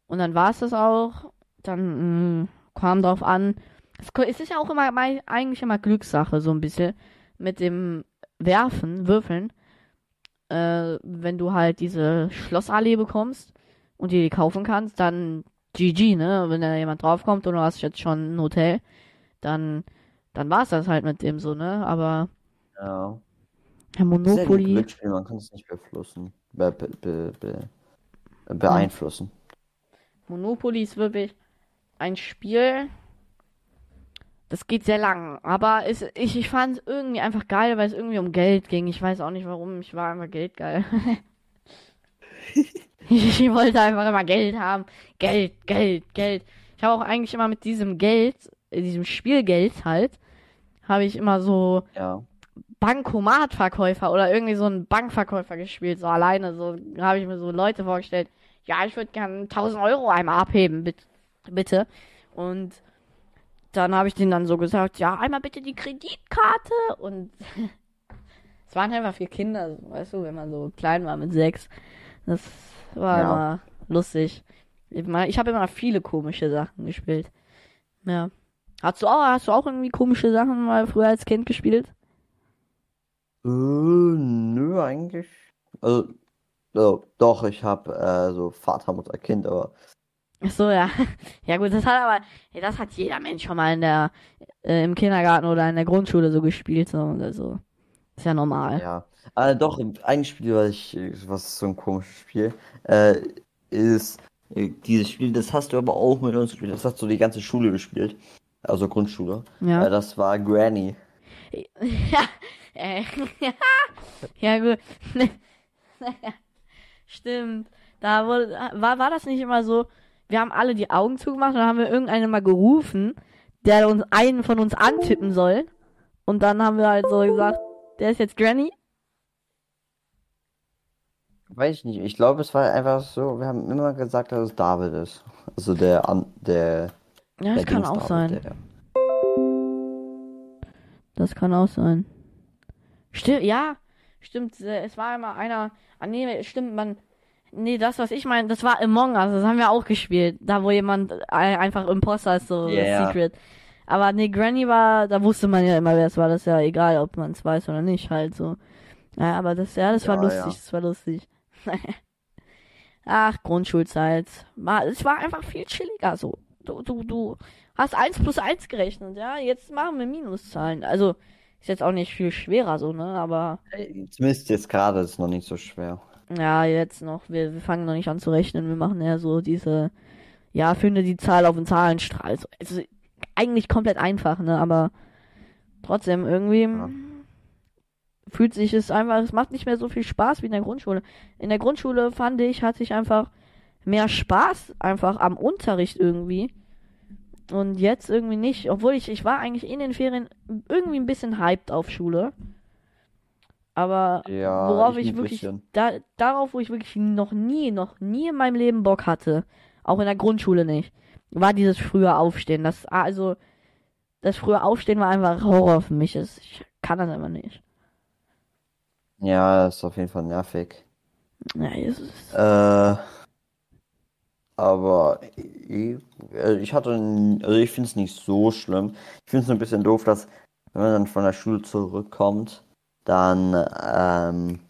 A: Und dann war es das auch. Dann mh, mm, kam drauf an. Es ist ja auch immer eigentlich immer Glückssache, so ein bisschen. Mit dem Werfen, Würfeln. Äh, wenn du halt diese Schlossallee bekommst und dir die kaufen kannst, dann GG, ne? Wenn da jemand draufkommt und du hast jetzt schon ein Hotel, dann, dann war es das halt mit dem so, ne? Aber.
B: Ja.
A: Ja, Monopoly.
B: Ja Glücksspiel, man kann es nicht beeinflussen. Be be be beeinflussen.
A: Monopoly ist wirklich ein Spiel. Das geht sehr lang, aber es, ich, ich fand es irgendwie einfach geil, weil es irgendwie um Geld ging. Ich weiß auch nicht warum, ich war einfach geldgeil. <laughs> ich wollte einfach immer Geld haben. Geld, Geld, Geld. Ich habe auch eigentlich immer mit diesem Geld, äh, diesem Spielgeld halt, habe ich immer so
B: ja.
A: Bankomatverkäufer oder irgendwie so einen Bankverkäufer gespielt, so alleine. So habe ich mir so Leute vorgestellt, ja, ich würde gerne 1000 Euro einmal abheben, bitte. Und dann habe ich denen dann so gesagt, ja, einmal bitte die Kreditkarte. Und <laughs> es waren einfach vier Kinder, weißt du, wenn man so klein war mit sechs. Das war ja. immer lustig. Ich habe immer viele komische Sachen gespielt. Ja. Hast du auch, hast du auch irgendwie komische Sachen mal früher als Kind gespielt?
B: Äh, nö, eigentlich. Also, Oh, doch, ich habe äh, so Vater, Mutter, Kind, aber.
A: Ach so, ja. <laughs> Ja gut, das hat aber, ja, das hat jeder Mensch schon mal in der, äh, im Kindergarten oder in der Grundschule so gespielt, so, oder so. Ist ja normal.
B: Ja. Äh, doch, ein Spiel, was ich, was ist so ein komisches Spiel, äh, ist, äh, dieses Spiel, das hast du aber auch mit uns gespielt, das hast du die ganze Schule gespielt. Also Grundschule.
A: Ja.
B: Äh, das war Granny. <laughs>
A: Ja, äh, <laughs> ja, gut. <laughs> Stimmt. Da wurde, war, war das nicht immer so, wir haben alle die Augen zugemacht und dann haben wir irgendeinen mal gerufen, der uns einen von uns antippen soll. Und dann haben wir halt so gesagt, der ist jetzt Granny.
B: Weiß ich nicht. Ich glaube, es war einfach so, wir haben immer gesagt, dass es David ist. Also der, der.
A: Ja, das
B: der
A: kann auch
B: David,
A: sein.
B: Der,
A: das kann auch sein. Stimmt, ja, stimmt. Es war immer einer, Ah, nee, stimmt, man. Nee, das, was ich meine, das war Among Us, das haben wir auch gespielt. Da, wo jemand einfach Imposter ist, so
B: yeah.
A: Secret. Aber nee, Granny war, da wusste man ja immer, wer es war. Das ist ja egal, ob man es weiß oder nicht, halt so. Ja, aber das, ja, das war ja, lustig, ja. das war lustig. <laughs> Ach, Grundschulzeit. War, es war einfach viel chilliger, so. Du, du, du hast eins plus eins gerechnet, ja. Jetzt machen wir Minuszahlen. Also, ist jetzt auch nicht viel schwerer so, ne? Aber.
B: Zumindest jetzt gerade ist es noch nicht so schwer.
A: Ja, jetzt noch. Wir, wir fangen noch nicht an zu rechnen. Wir machen eher so diese, ja, finde die Zahl auf den Zahlenstrahl. Also, also eigentlich komplett einfach, ne? Aber trotzdem irgendwie
B: Ja.
A: fühlt sich es einfach, es macht nicht mehr so viel Spaß wie in der Grundschule. In der Grundschule fand ich, hatte ich einfach mehr Spaß einfach am Unterricht irgendwie. Und jetzt irgendwie nicht, obwohl ich, ich war eigentlich in den Ferien irgendwie ein bisschen hyped auf Schule. Aber
B: Ja,
A: worauf
B: ich
A: ich wirklich, da, darauf, wo ich wirklich noch nie, noch nie in meinem Leben Bock hatte, auch in der Grundschule nicht, war dieses frühe Aufstehen. Das, also, das frühe Aufstehen war einfach Horror für mich. Das, ich kann das einfach nicht.
B: Ja, ist auf jeden Fall nervig.
A: Ja, Jesus.
B: Äh, aber ich, äh, ich hatte, also ich finde es nicht so schlimm. Ich finde es nur ein bisschen doof, dass wenn man dann von der Schule zurückkommt, dann ähm,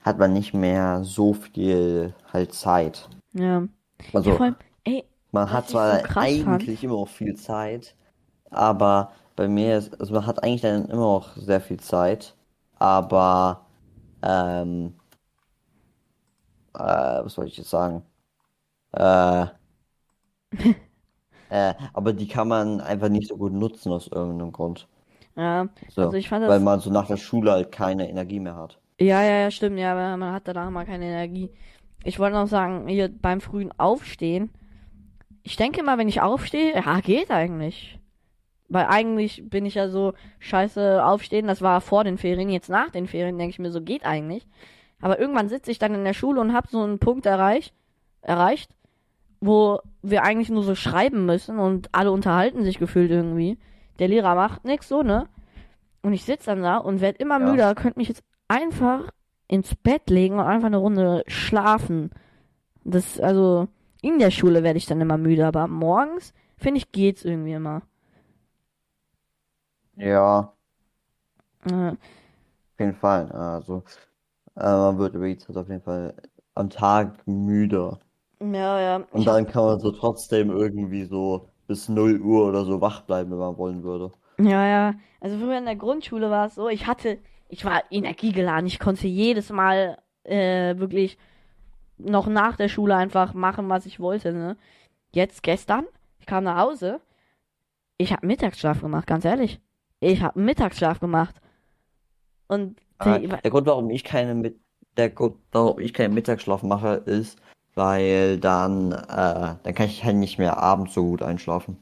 B: hat man nicht mehr so viel halt Zeit.
A: Ja.
B: Also
A: ja, allem, ey,
B: man hat zwar
A: so
B: eigentlich immer noch viel Zeit, aber bei mir ist, also man hat eigentlich dann immer noch sehr viel Zeit, aber ähm, äh, was wollte ich jetzt sagen? Äh, <laughs> äh, aber die kann man einfach nicht so gut nutzen aus irgendeinem Grund.
A: ja,
B: So,
A: also ich fand
B: weil
A: das,
B: man so nach der Schule halt keine Energie mehr hat.
A: ja, ja, ja, stimmt, ja, aber man hat danach mal keine Energie. Ich wollte noch sagen, hier beim frühen Aufstehen, ich denke mal, wenn ich aufstehe, ja, geht eigentlich. Weil eigentlich bin ich ja so, scheiße, aufstehen, das war vor den Ferien, jetzt nach den Ferien denke ich mir so, geht eigentlich. Aber irgendwann sitze ich dann in der Schule und habe so einen Punkt erreicht, erreicht, wo wir eigentlich nur so schreiben müssen und alle unterhalten sich gefühlt irgendwie. Der Lehrer macht nix so, ne? Und ich sitze dann da und werde immer
B: Ja.
A: müder, könnte mich jetzt einfach ins Bett legen und einfach eine Runde schlafen. Das, also, in der Schule werde ich dann immer müde, aber morgens, finde ich, geht's irgendwie immer.
B: Ja,
A: Äh,
B: auf jeden Fall. Also, äh, man wird über die Zeit auf jeden Fall am Tag müder.
A: Ja, ja.
B: Und
A: Ich hab,
B: dann kann man so trotzdem irgendwie so bis 0 Uhr oder so wach bleiben, wenn man wollen würde.
A: ja, ja. Also früher in der Grundschule war es so, ich hatte, ich war energiegeladen. Ich konnte jedes Mal äh, wirklich noch nach der Schule einfach machen, was ich wollte, ne? Jetzt gestern, ich kam nach Hause, ich habe Mittagsschlaf gemacht, ganz ehrlich. Ich habe Mittagsschlaf gemacht. Und
B: Aber
A: die,
B: der Grund, warum ich keine mit der Grund, warum ich keinen Mittagsschlaf mache, ist, weil dann, äh, dann kann ich halt nicht mehr abends so gut einschlafen.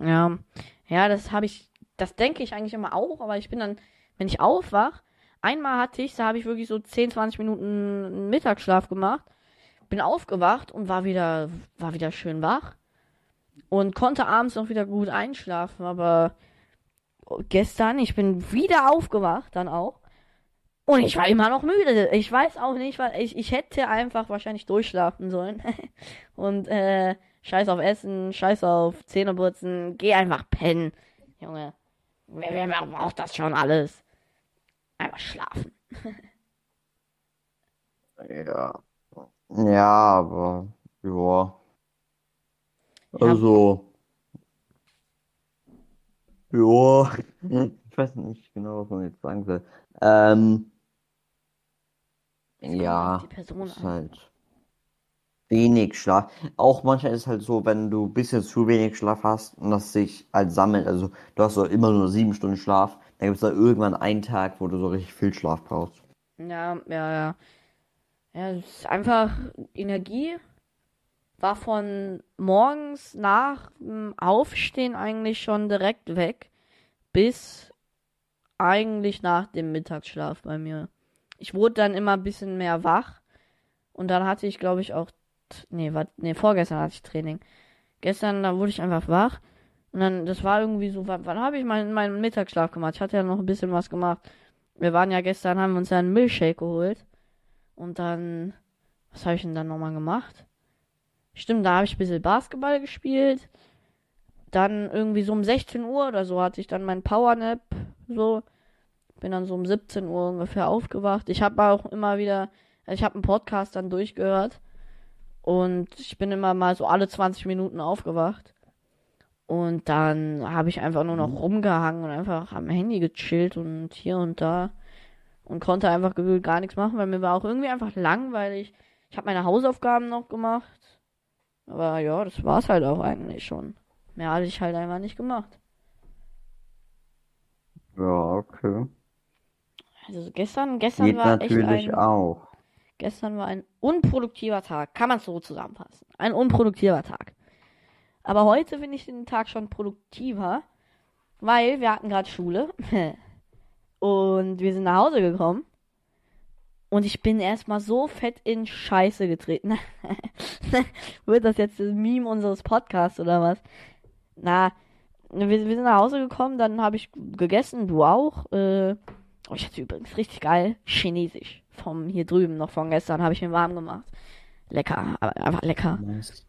A: Ja, ja, das habe ich, das denke ich eigentlich immer auch, aber ich bin dann, wenn ich aufwach, einmal hatte ich, da habe ich wirklich so 10, 20 Minuten Mittagsschlaf gemacht, bin aufgewacht und war wieder, war wieder schön wach und konnte abends noch wieder gut einschlafen, aber gestern, ich bin wieder aufgewacht, dann auch. Und ich war immer noch müde. Ich weiß auch nicht, weil ich, ich hätte einfach wahrscheinlich durchschlafen sollen. <laughs> Und äh, scheiß auf Essen, scheiß auf Zähneputzen, geh einfach pennen. Junge, wer, wer braucht das schon alles? Einfach schlafen.
B: Ja. Ja, aber, ja.
A: Ja.
B: Also, ja. Ich weiß nicht genau, was man jetzt sagen soll. Ähm,
A: Es
B: ja.
A: die Person
B: Ist
A: an.
B: halt wenig Schlaf. Auch manchmal ist es halt so, wenn du ein bisschen zu wenig Schlaf hast und das sich halt sammelt. Also du hast so immer nur sieben Stunden Schlaf. Dann gibt es da irgendwann einen Tag, wo du so richtig viel Schlaf brauchst.
A: Ja, ja, ja. Ja, es ist einfach Energie war von morgens nach dem Aufstehen eigentlich schon direkt weg bis eigentlich nach dem Mittagsschlaf bei mir. Ich wurde dann immer ein bisschen mehr wach und dann hatte ich glaube ich auch nee, war, nee, vorgestern hatte ich Training. Gestern da wurde ich einfach wach und dann das war irgendwie so wann, wann habe ich meinen meinen Mittagsschlaf gemacht? Ich hatte ja noch ein bisschen was gemacht. Wir waren ja gestern, haben uns ja einen Milchshake geholt. Und dann, was habe ich denn dann nochmal gemacht? Stimmt, da habe ich ein bisschen Basketball gespielt. Dann irgendwie so um 16 Uhr oder so hatte ich dann mein Powernap. So. Bin dann so um 17 Uhr ungefähr aufgewacht. Ich habe auch immer wieder, also ich habe einen Podcast dann durchgehört. Und ich bin immer mal so alle 20 Minuten aufgewacht. Und dann habe ich einfach nur noch rumgehangen und einfach am Handy gechillt und hier und da. und konnte einfach gefühlt gar nichts machen, weil mir war auch irgendwie einfach langweilig. Ich habe meine Hausaufgaben noch gemacht. Aber ja, das war's halt auch eigentlich schon. Mehr hatte ich halt einfach nicht gemacht.
B: Ja, okay.
A: Also gestern, gestern
B: Geht
A: war echt
B: natürlich
A: ein,
B: auch.
A: gestern war ein unproduktiver Tag. Kann man so zusammenfassen. Ein unproduktiver Tag. Aber heute finde ich den Tag schon produktiver, weil wir hatten gerade Schule <laughs> und wir sind nach Hause gekommen und ich bin erstmal so fett in Scheiße getreten. <laughs> Wird das jetzt das Meme unseres Podcasts oder was? Na, wir, wir sind nach Hause gekommen, dann habe ich gegessen, du auch. Äh, oh, ich hatte übrigens richtig geil Chinesisch vom hier drüben noch von gestern habe ich mir warm gemacht. Lecker, aber einfach lecker.
B: Nice.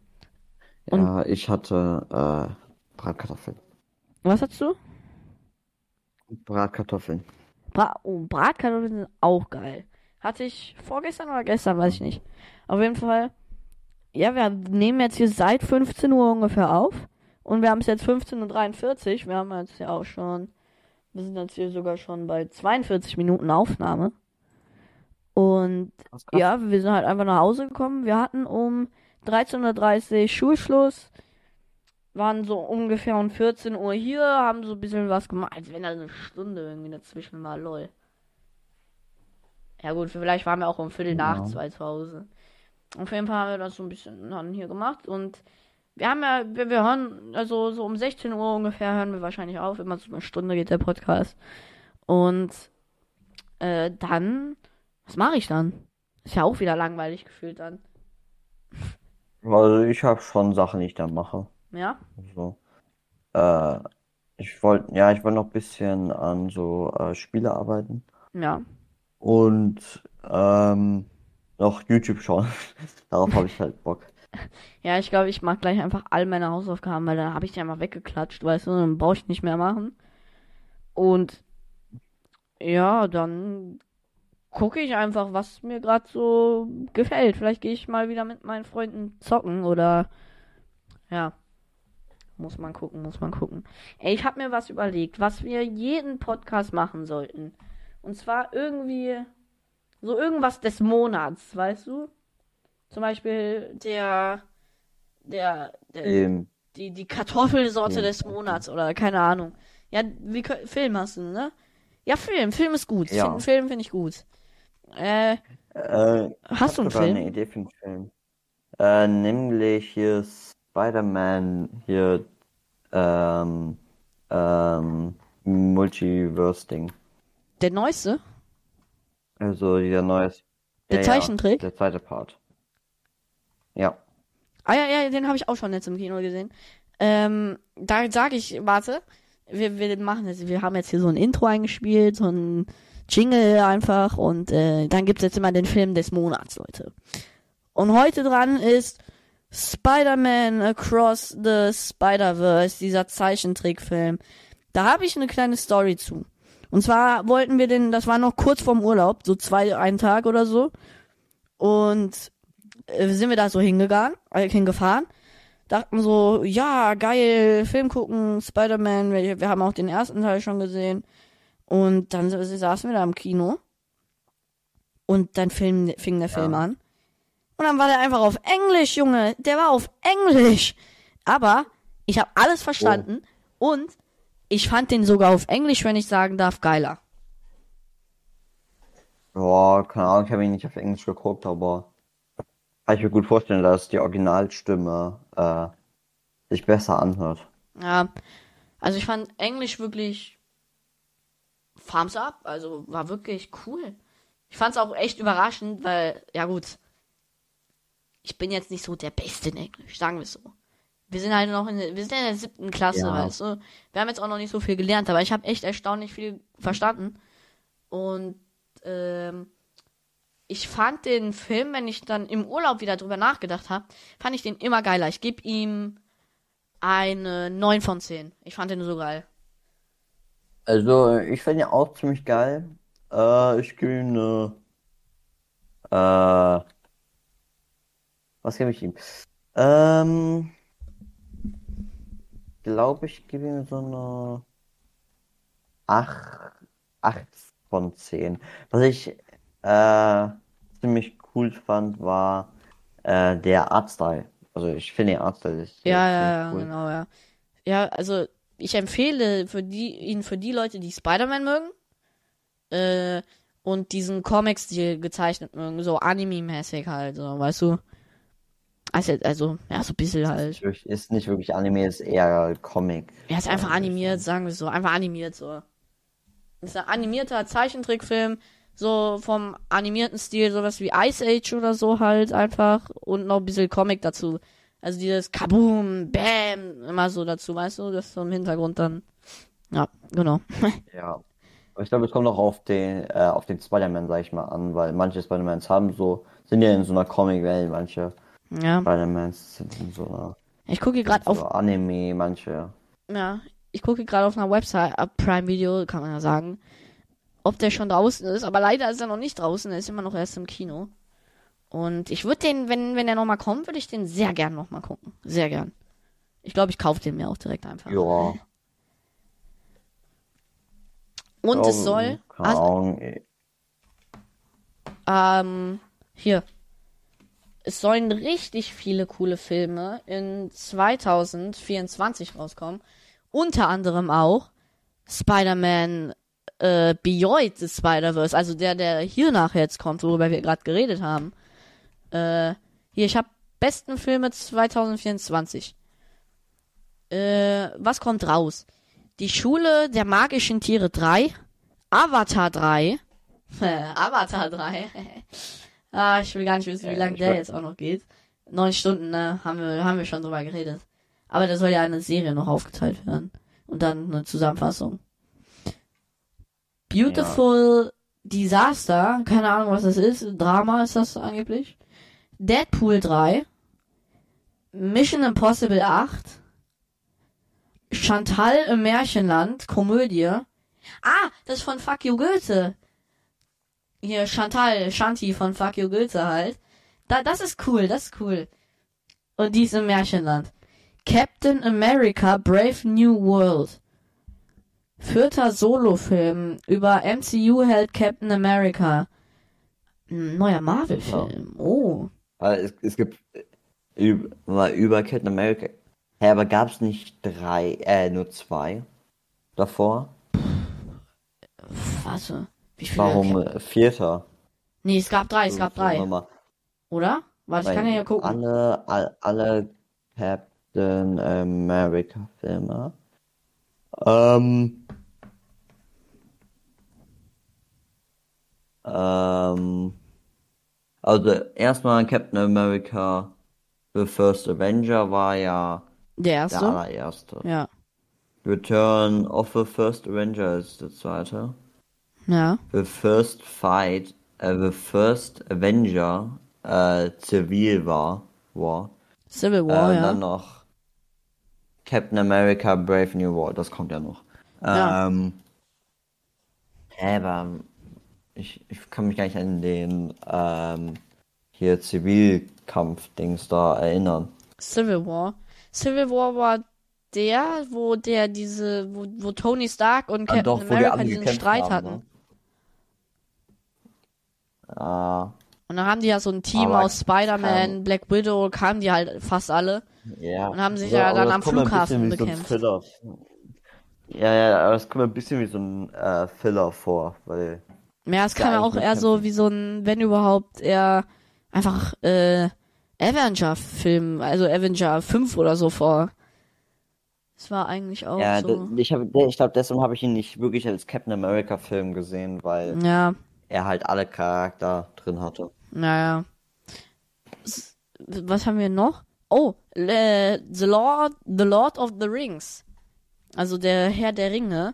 A: Und-
B: Ja, ich hatte äh, Bratkartoffeln.
A: Was hast du?
B: Bratkartoffeln.
A: Bra oh, Bratkartoffeln sind auch geil. Hatte ich vorgestern oder gestern, weiß ich nicht. Auf jeden Fall. Ja, wir nehmen jetzt hier seit 15 Uhr ungefähr auf. Und wir haben es jetzt 15.43 Uhr. Wir haben jetzt ja auch schon. Wir sind jetzt hier sogar schon bei 42 Minuten Aufnahme. Und ja, wir sind halt einfach nach Hause gekommen. Wir hatten um 13.30 Uhr Schulschluss. Waren so ungefähr um 14 Uhr hier, haben so ein bisschen was gemacht. Als wenn da eine Stunde irgendwie dazwischen war, lol. Ja gut, vielleicht waren wir auch um Viertel nach
B: Ja.
A: zwei zu Hause. Auf jeden Fall haben wir das so ein bisschen dann hier gemacht und wir haben ja, wir, wir hören, also so um 16 Uhr ungefähr hören wir wahrscheinlich auf. Immer so eine Stunde geht der Podcast. Und äh, dann, was mache ich dann? Ist ja auch wieder langweilig gefühlt dann.
B: Also ich habe schon Sachen, die ich da mache.
A: Ja?
B: So. Äh, ich wollte, ja, ich wollte noch ein bisschen an so äh, Spiele arbeiten
A: Ja.
B: und ähm, noch YouTube schauen. <laughs> Darauf habe ich halt Bock. <laughs>
A: Ja, ich glaube, ich mache gleich einfach all meine Hausaufgaben, weil dann habe ich die einfach weggeklatscht, weißt du, dann brauche ich nicht mehr machen. Und ja, dann gucke ich einfach, was mir gerade so gefällt. Vielleicht gehe ich mal wieder mit meinen Freunden zocken oder ja. Muss man gucken, muss man gucken. Ey, ich habe mir was überlegt, was wir jeden Podcast machen sollten. Und zwar irgendwie so irgendwas des Monats, weißt du? Zum Beispiel der, der, der
B: Ähm,
A: die, die Kartoffelsorte
B: Ja.
A: des Monats oder keine Ahnung. Ja, wie Film hast du, ne? Ja, Film, Film ist gut.
B: Ja.
A: Film, Film finde ich gut. Äh,
B: äh,
A: hast du einen
B: sogar eine
A: Film?
B: Idee für einen Film. Äh, nämlich hier Spider-Man, hier ähm, ähm, Multiverse-Ding.
A: Der neueste?
B: Also dieser neues.
A: Der
B: Ja, ja,
A: Zeichentrick?
B: der zweite Part. Ja.
A: Ah ja, ja, den habe ich auch schon jetzt im Kino gesehen. Ähm, da sage ich, warte, wir, wir machen jetzt, wir haben jetzt hier so ein Intro eingespielt, so ein Jingle einfach und äh, dann gibt's jetzt immer den Film des Monats, Leute. Und heute dran ist Spider-Man Across the Spider-Verse, dieser Zeichentrickfilm. Da habe ich eine kleine Story zu. Und zwar wollten wir den, das war noch kurz vorm Urlaub, so zwei, einen Tag oder so. Und sind wir da so hingegangen, äh, hingefahren. Dachten so, ja, geil, Film gucken, Spider-Man, wir, wir haben auch den ersten Teil schon gesehen. Und dann sa- saßen wir da im Kino. Und dann film, fing der Film
B: Ja.
A: an. Und dann war der einfach auf Englisch, Junge. Der war auf Englisch. Aber ich habe alles verstanden. Und ich fand den sogar auf Englisch, wenn ich sagen darf, geiler.
B: Boah, keine Ahnung, ich habe ihn nicht auf Englisch geguckt, aber kann ich mir gut vorstellen, dass die Originalstimme äh, sich besser anhört.
A: Ja, also ich fand Englisch wirklich Thumbs up, also war wirklich cool. Ich fand's auch echt überraschend, weil, ja gut, ich bin jetzt nicht so der Beste in Englisch, sagen wir so. Wir sind halt noch in der, wir sind in der siebten Klasse,
B: Ja.
A: weißt du. Wir haben jetzt auch noch nicht so viel gelernt, aber ich habe echt erstaunlich viel verstanden. Und ähm, ich fand den Film, wenn ich dann im Urlaub wieder drüber nachgedacht habe, fand ich den immer geiler. Ich gebe ihm eine 9 von 10. Ich fand den so geil.
B: Also, ich finde ihn auch ziemlich geil. Äh, ich gebe ihm eine. Äh, was gebe ich ihm? Ähm, glaube ich, gebe ihm so eine 8, 8, von 10. Was ich äh, ziemlich cool fand, war äh, der Artstyle. Also ich finde den Artstyle ist
A: Ja, ja, ja,
B: cool.
A: genau, ja. Ja, also ich empfehle für die, ihn für die Leute, die Spider-Man mögen, äh, und diesen Comic-Stil gezeichnet mögen, so Anime-mäßig halt, so, weißt du? Also, also, ja, so ein bisschen halt.
B: Ist nicht wirklich Anime, ist eher Comic.
A: Er ist einfach animiert, sagen wir so, einfach animiert so. Ist ein animierter Zeichentrickfilm, so vom animierten Stil, sowas wie Ice Age oder so halt einfach und noch ein bisschen Comic dazu. Also dieses Kaboom, Bam, immer so dazu, weißt du, das ist so im Hintergrund dann. Ja, genau. <laughs>
B: Ja. Aber ich glaube, es kommt auch auf den, äh, auf den Spider-Man, sag ich mal, an, weil manche Spider-Mans haben so, sind ja in so einer Comic-Welt, manche
A: ja.
B: Spider-Mans sind in so einer
A: Ich gucke gerade auf,
B: so Anime, manche.
A: ja, ich gucke gerade auf einer Website, ab Prime Video, kann man ja sagen, ob der schon draußen ist, aber leider ist er noch nicht draußen, er ist immer noch erst im Kino. Und ich würde den, wenn, wenn er nochmal kommt, würde ich den sehr gern nochmal gucken. Sehr gern. Ich glaube, ich kaufe den mir auch direkt einfach.
B: Ja.
A: Und es
B: Ja,
A: soll, also, ähm, hier. Es sollen richtig viele coole Filme in 2024 rauskommen. Unter anderem auch Spider-Man äh, Beyond the Spider-Verse, also der, der hier nachher jetzt kommt, worüber wir gerade geredet haben. Äh, hier, ich habe besten Filme 2024. Äh, was kommt raus? Die Schule der magischen Tiere 3, Avatar 3, <laughs> Avatar 3. <laughs> ah, ich will gar nicht wissen, wie lange der jetzt auch noch geht. Neun Stunden, ne, haben wir, haben wir schon drüber geredet. Aber da soll ja eine Serie noch aufgeteilt werden. Und dann eine Zusammenfassung. Beautiful Disaster, keine Ahnung, was das ist. Drama ist das angeblich. Deadpool 3. Mission Impossible 8. Chantal im Märchenland, Komödie. Ah, das ist von Fuck You Goethe. Hier, Chantal, Shanti von Fuck You Goethe halt. Da, das ist cool, das ist cool. Und die ist im Märchenland. Captain America Brave New World. Vierter Solofilm über MCU-Held Captain America. Ein neuer Marvel-Film. Oh.
B: Weil es, es gibt äh, über, über Captain America. Hä, aber gab's nicht drei, äh, nur zwei davor?
A: Warte. Wie viele?
B: Warum
A: Cap
B: äh, vierter?
A: nee, es gab drei, es gab drei.
B: mal,
A: Oder? Warte, ich kann ja hier gucken.
B: Alle, all, alle Captain America Filme. Ähm, ähm, also erstmal Captain America The First Avenger war ja
A: Der
B: der
A: erste?
B: allererste.
A: Ja.
B: Return of the First Avenger ist der zweite.
A: Ja.
B: The First Fight, äh, The First Avenger, äh, Civil War, War.
A: Civil
B: Äh,
A: War,
B: und
A: ja.
B: dann noch Captain America Brave New World, das kommt ja noch.
A: Ja.
B: Ähm, hä, aber ich, ich kann mich gar nicht an den ähm, hier Zivilkampf-Dings da erinnern.
A: Civil War. Civil War war der, wo der diese, wo, wo Tony Stark und
B: Ah,
A: Captain
B: doch,
A: America diesen Streit
B: haben,
A: hatten.
B: ne? Ah,
A: Und dann haben die ja so ein Team
B: Aber
A: aus Spider-Man, Black Widow, kamen die halt fast alle.
B: ja.
A: Und haben sich
B: Ja,
A: ja
B: aber
A: dann
B: das
A: am Flughafen
B: so
A: bekämpft.
B: Filler. Ja, ja, aber es kommt mir ein bisschen wie so ein äh, Filler vor, weil
A: Ja, es
B: Ja,
A: kam ja auch eher so wie so ein, wenn überhaupt, eher einfach äh, Avenger-Film, also Avenger 5 oder so vor. Es war eigentlich auch
B: Ja,
A: so.
B: de- ich ich glaube, deshalb habe ich ihn nicht wirklich als Captain America Film gesehen, weil
A: Ja,
B: er halt alle Charakter drin hatte.
A: naja. Was haben wir noch? Oh, äh, The Lord, The Lord of the Rings. Also der Herr der Ringe.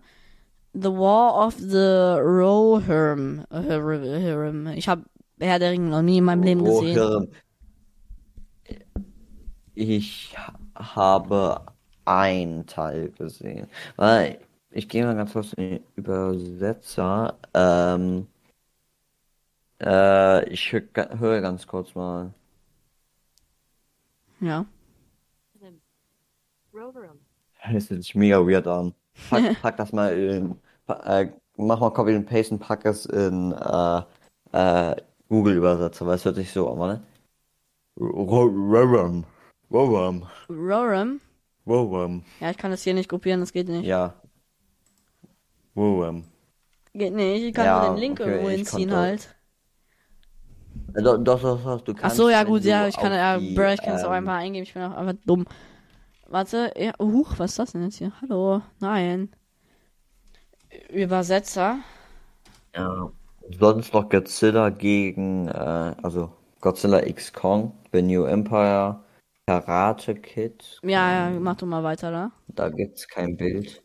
A: The War of the Rohirrim. Rohirrim. Ich habe Herr der Ringe noch nie in meinem Leben gesehen.
B: Rohirrim. Ich habe einen Teil gesehen. Weil, ich gehe mal ganz kurz in den Übersetzer. Ähm, äh, ich hö- höre ganz kurz mal.
A: Ja.
C: Roverum.
B: Das hört sich mega weird an. Pack, <laughs> pack das mal in, äh, mach mal Copy and Paste und pack es in äh, äh, Google-Übersetzer, weil es hört sich so an, ne? Roram. Roram.
A: Roram.
B: Roram.
A: Ja, ich kann das hier nicht kopieren, das geht nicht.
B: Ja. Roram.
A: Geht nicht, ich kann
B: Ja,
A: nur den Link
B: okay,
A: irgendwo hinziehen halt.
B: Doch, doch, doch, doch, du
A: Ach
B: kannst.
A: so, ja gut, ja, ich kann, ja,
B: die,
A: bruh, ich kann es auch
B: ähm,
A: einfach eingeben, ich bin auch einfach dumm. Warte, ja, huch, was ist das denn jetzt hier? Hallo, nein. Übersetzer.
B: Ja. Sonst noch Godzilla gegen, äh, also Godzilla X Kong, The New Empire, Karate Kid.
A: Ja, ja, mach du mal weiter da.
B: Da gibt's kein Bild.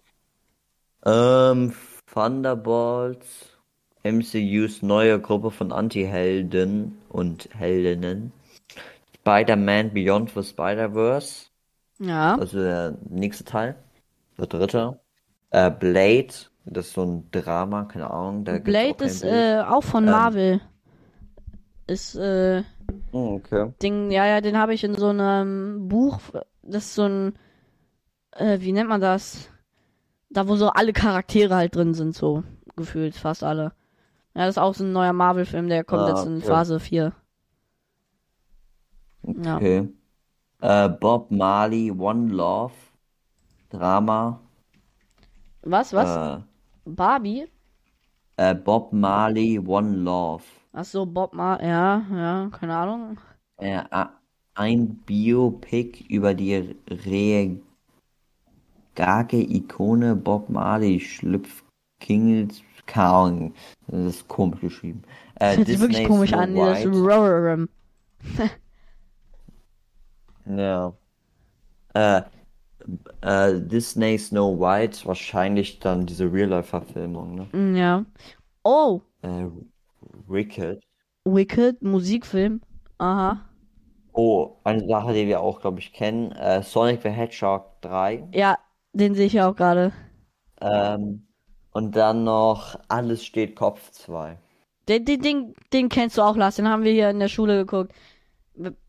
B: Ähm, Thunderbolts, MCUs neue Gruppe von Anti-Helden und Heldinnen. Spider-Man Beyond the Spider-Verse,
A: Ja.
B: also der nächste Teil, der dritte. Äh, Blade, das ist so ein Drama, keine Ahnung.
A: Blade ist äh, auch von
B: Ähm.
A: Marvel. Ist, äh,
B: Hm, okay.
A: Ding, ja, ja, den habe ich in so einem Buch. Das ist so ein, äh, wie nennt man das? Da, wo so alle Charaktere halt drin sind, so gefühlt, fast alle. Ja, das ist auch so ein neuer Marvel-Film, der kommt
B: Ah,
A: jetzt in
B: okay.
A: Phase 4. Ja.
B: Okay. Äh, Bob Marley, One Love, Drama.
A: Was, was? Barbie?
B: Äh, Bob Marley, One Love.
A: Ach so, Bob Mar, ja, ja, keine Ahnung.
B: Äh, ein Biopic über die Reggae-Ikone Bob Marley schlüpft Kingles, keine Ahnung, das ist komisch geschrieben. Äh,
A: Das hört sich wirklich komisch an, dieses
B: White.
A: Roram.
B: Ja. <laughs> Äh, äh, Disney Snow White, wahrscheinlich dann diese Real-Life-Verfilmung, ne?
A: Mm, Ja. Oh,
B: Äh, Wicked.
A: Wicked, Musikfilm. Aha.
B: Oh, eine Sache, die wir auch, glaube ich, kennen. Äh, Sonic the Hedgehog 3.
A: Ja, den sehe ich ja auch gerade.
B: Ähm, und dann noch Alles steht Kopf 2.
A: Den, den, den, den kennst du auch, Lars. Den haben wir hier in der Schule geguckt.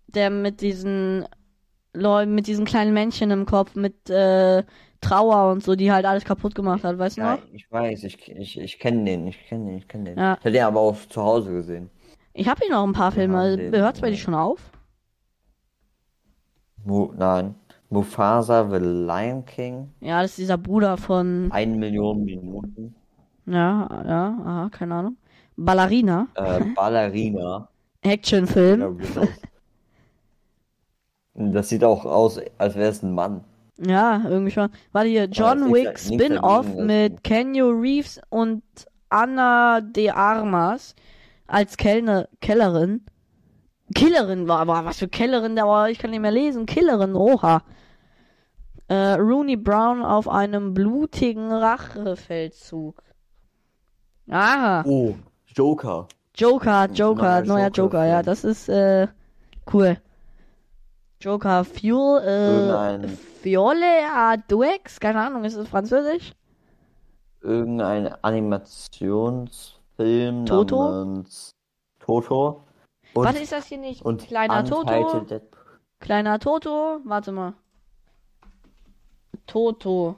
A: Der mit diesen Leuten, mit diesen kleinen Männchen im Kopf, mit äh, Trauer und so, die halt alles kaputt gemacht hat, weißt du
B: Ja,
A: noch?
B: ich weiß, ich, ich, ich kenne den, ich kenne den, ich kenne den.
A: Ja.
B: Ich habe den aber auch zu Hause gesehen.
A: Ich habe hier noch ein paar Filme.
B: den,
A: Hört's bei
B: ja.
A: dir schon auf?
B: Mu nein. Mufasa, The Lion King.
A: Ja, das ist dieser Bruder von.
B: Eine Million Minuten.
A: Ja, ja, aha, keine Ahnung. Ballerina.
B: Äh, Ballerina. <laughs>
A: Actionfilm.
B: Ja. Das sieht auch aus, als wäre es ein Mann.
A: Ja, irgendwie schon. Warte hier, John Wick Spin-off
B: das-
A: mit Kenyo Reeves und Anna de Armas als Kellner, Kellerin. Killerin war aber was für Kellerin, da war ich kann nicht mehr lesen. Killerin, oha. Äh, Rooney Brown auf einem blutigen Rachefeldzug. Aha.
B: Oh, Joker.
A: Joker, Joker,
B: neuer
A: neuer Joker, ja,
B: Joker-Film.
A: das ist äh, cool. Joker Fuel, äh, Fiole à Deux, keine Ahnung, ist es französisch?
B: Irgendein Animationsfilm
A: Toto?
B: namens Toto. Und,
A: Warte, ist das hier nicht
B: und
A: kleiner Toto? Kleiner Toto, warte mal. Toto.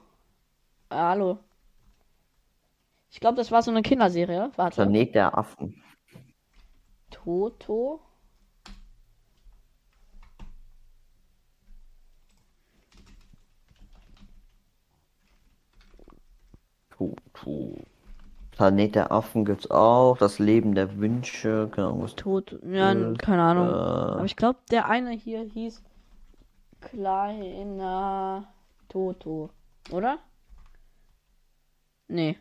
A: Äh, hallo. Ich glaube, das war so eine Kinderserie. Warte.
B: Planet der Affen.
A: Toto.
B: Planet der Affen gibt's auch. Das Leben der Wünsche. Keine Ahnung, was
A: Toto. Ja,
B: Äh,
A: keine Ahnung.
B: äh,
A: Aber ich glaube, der eine hier hieß Kleiner Toto. Oder? Nee.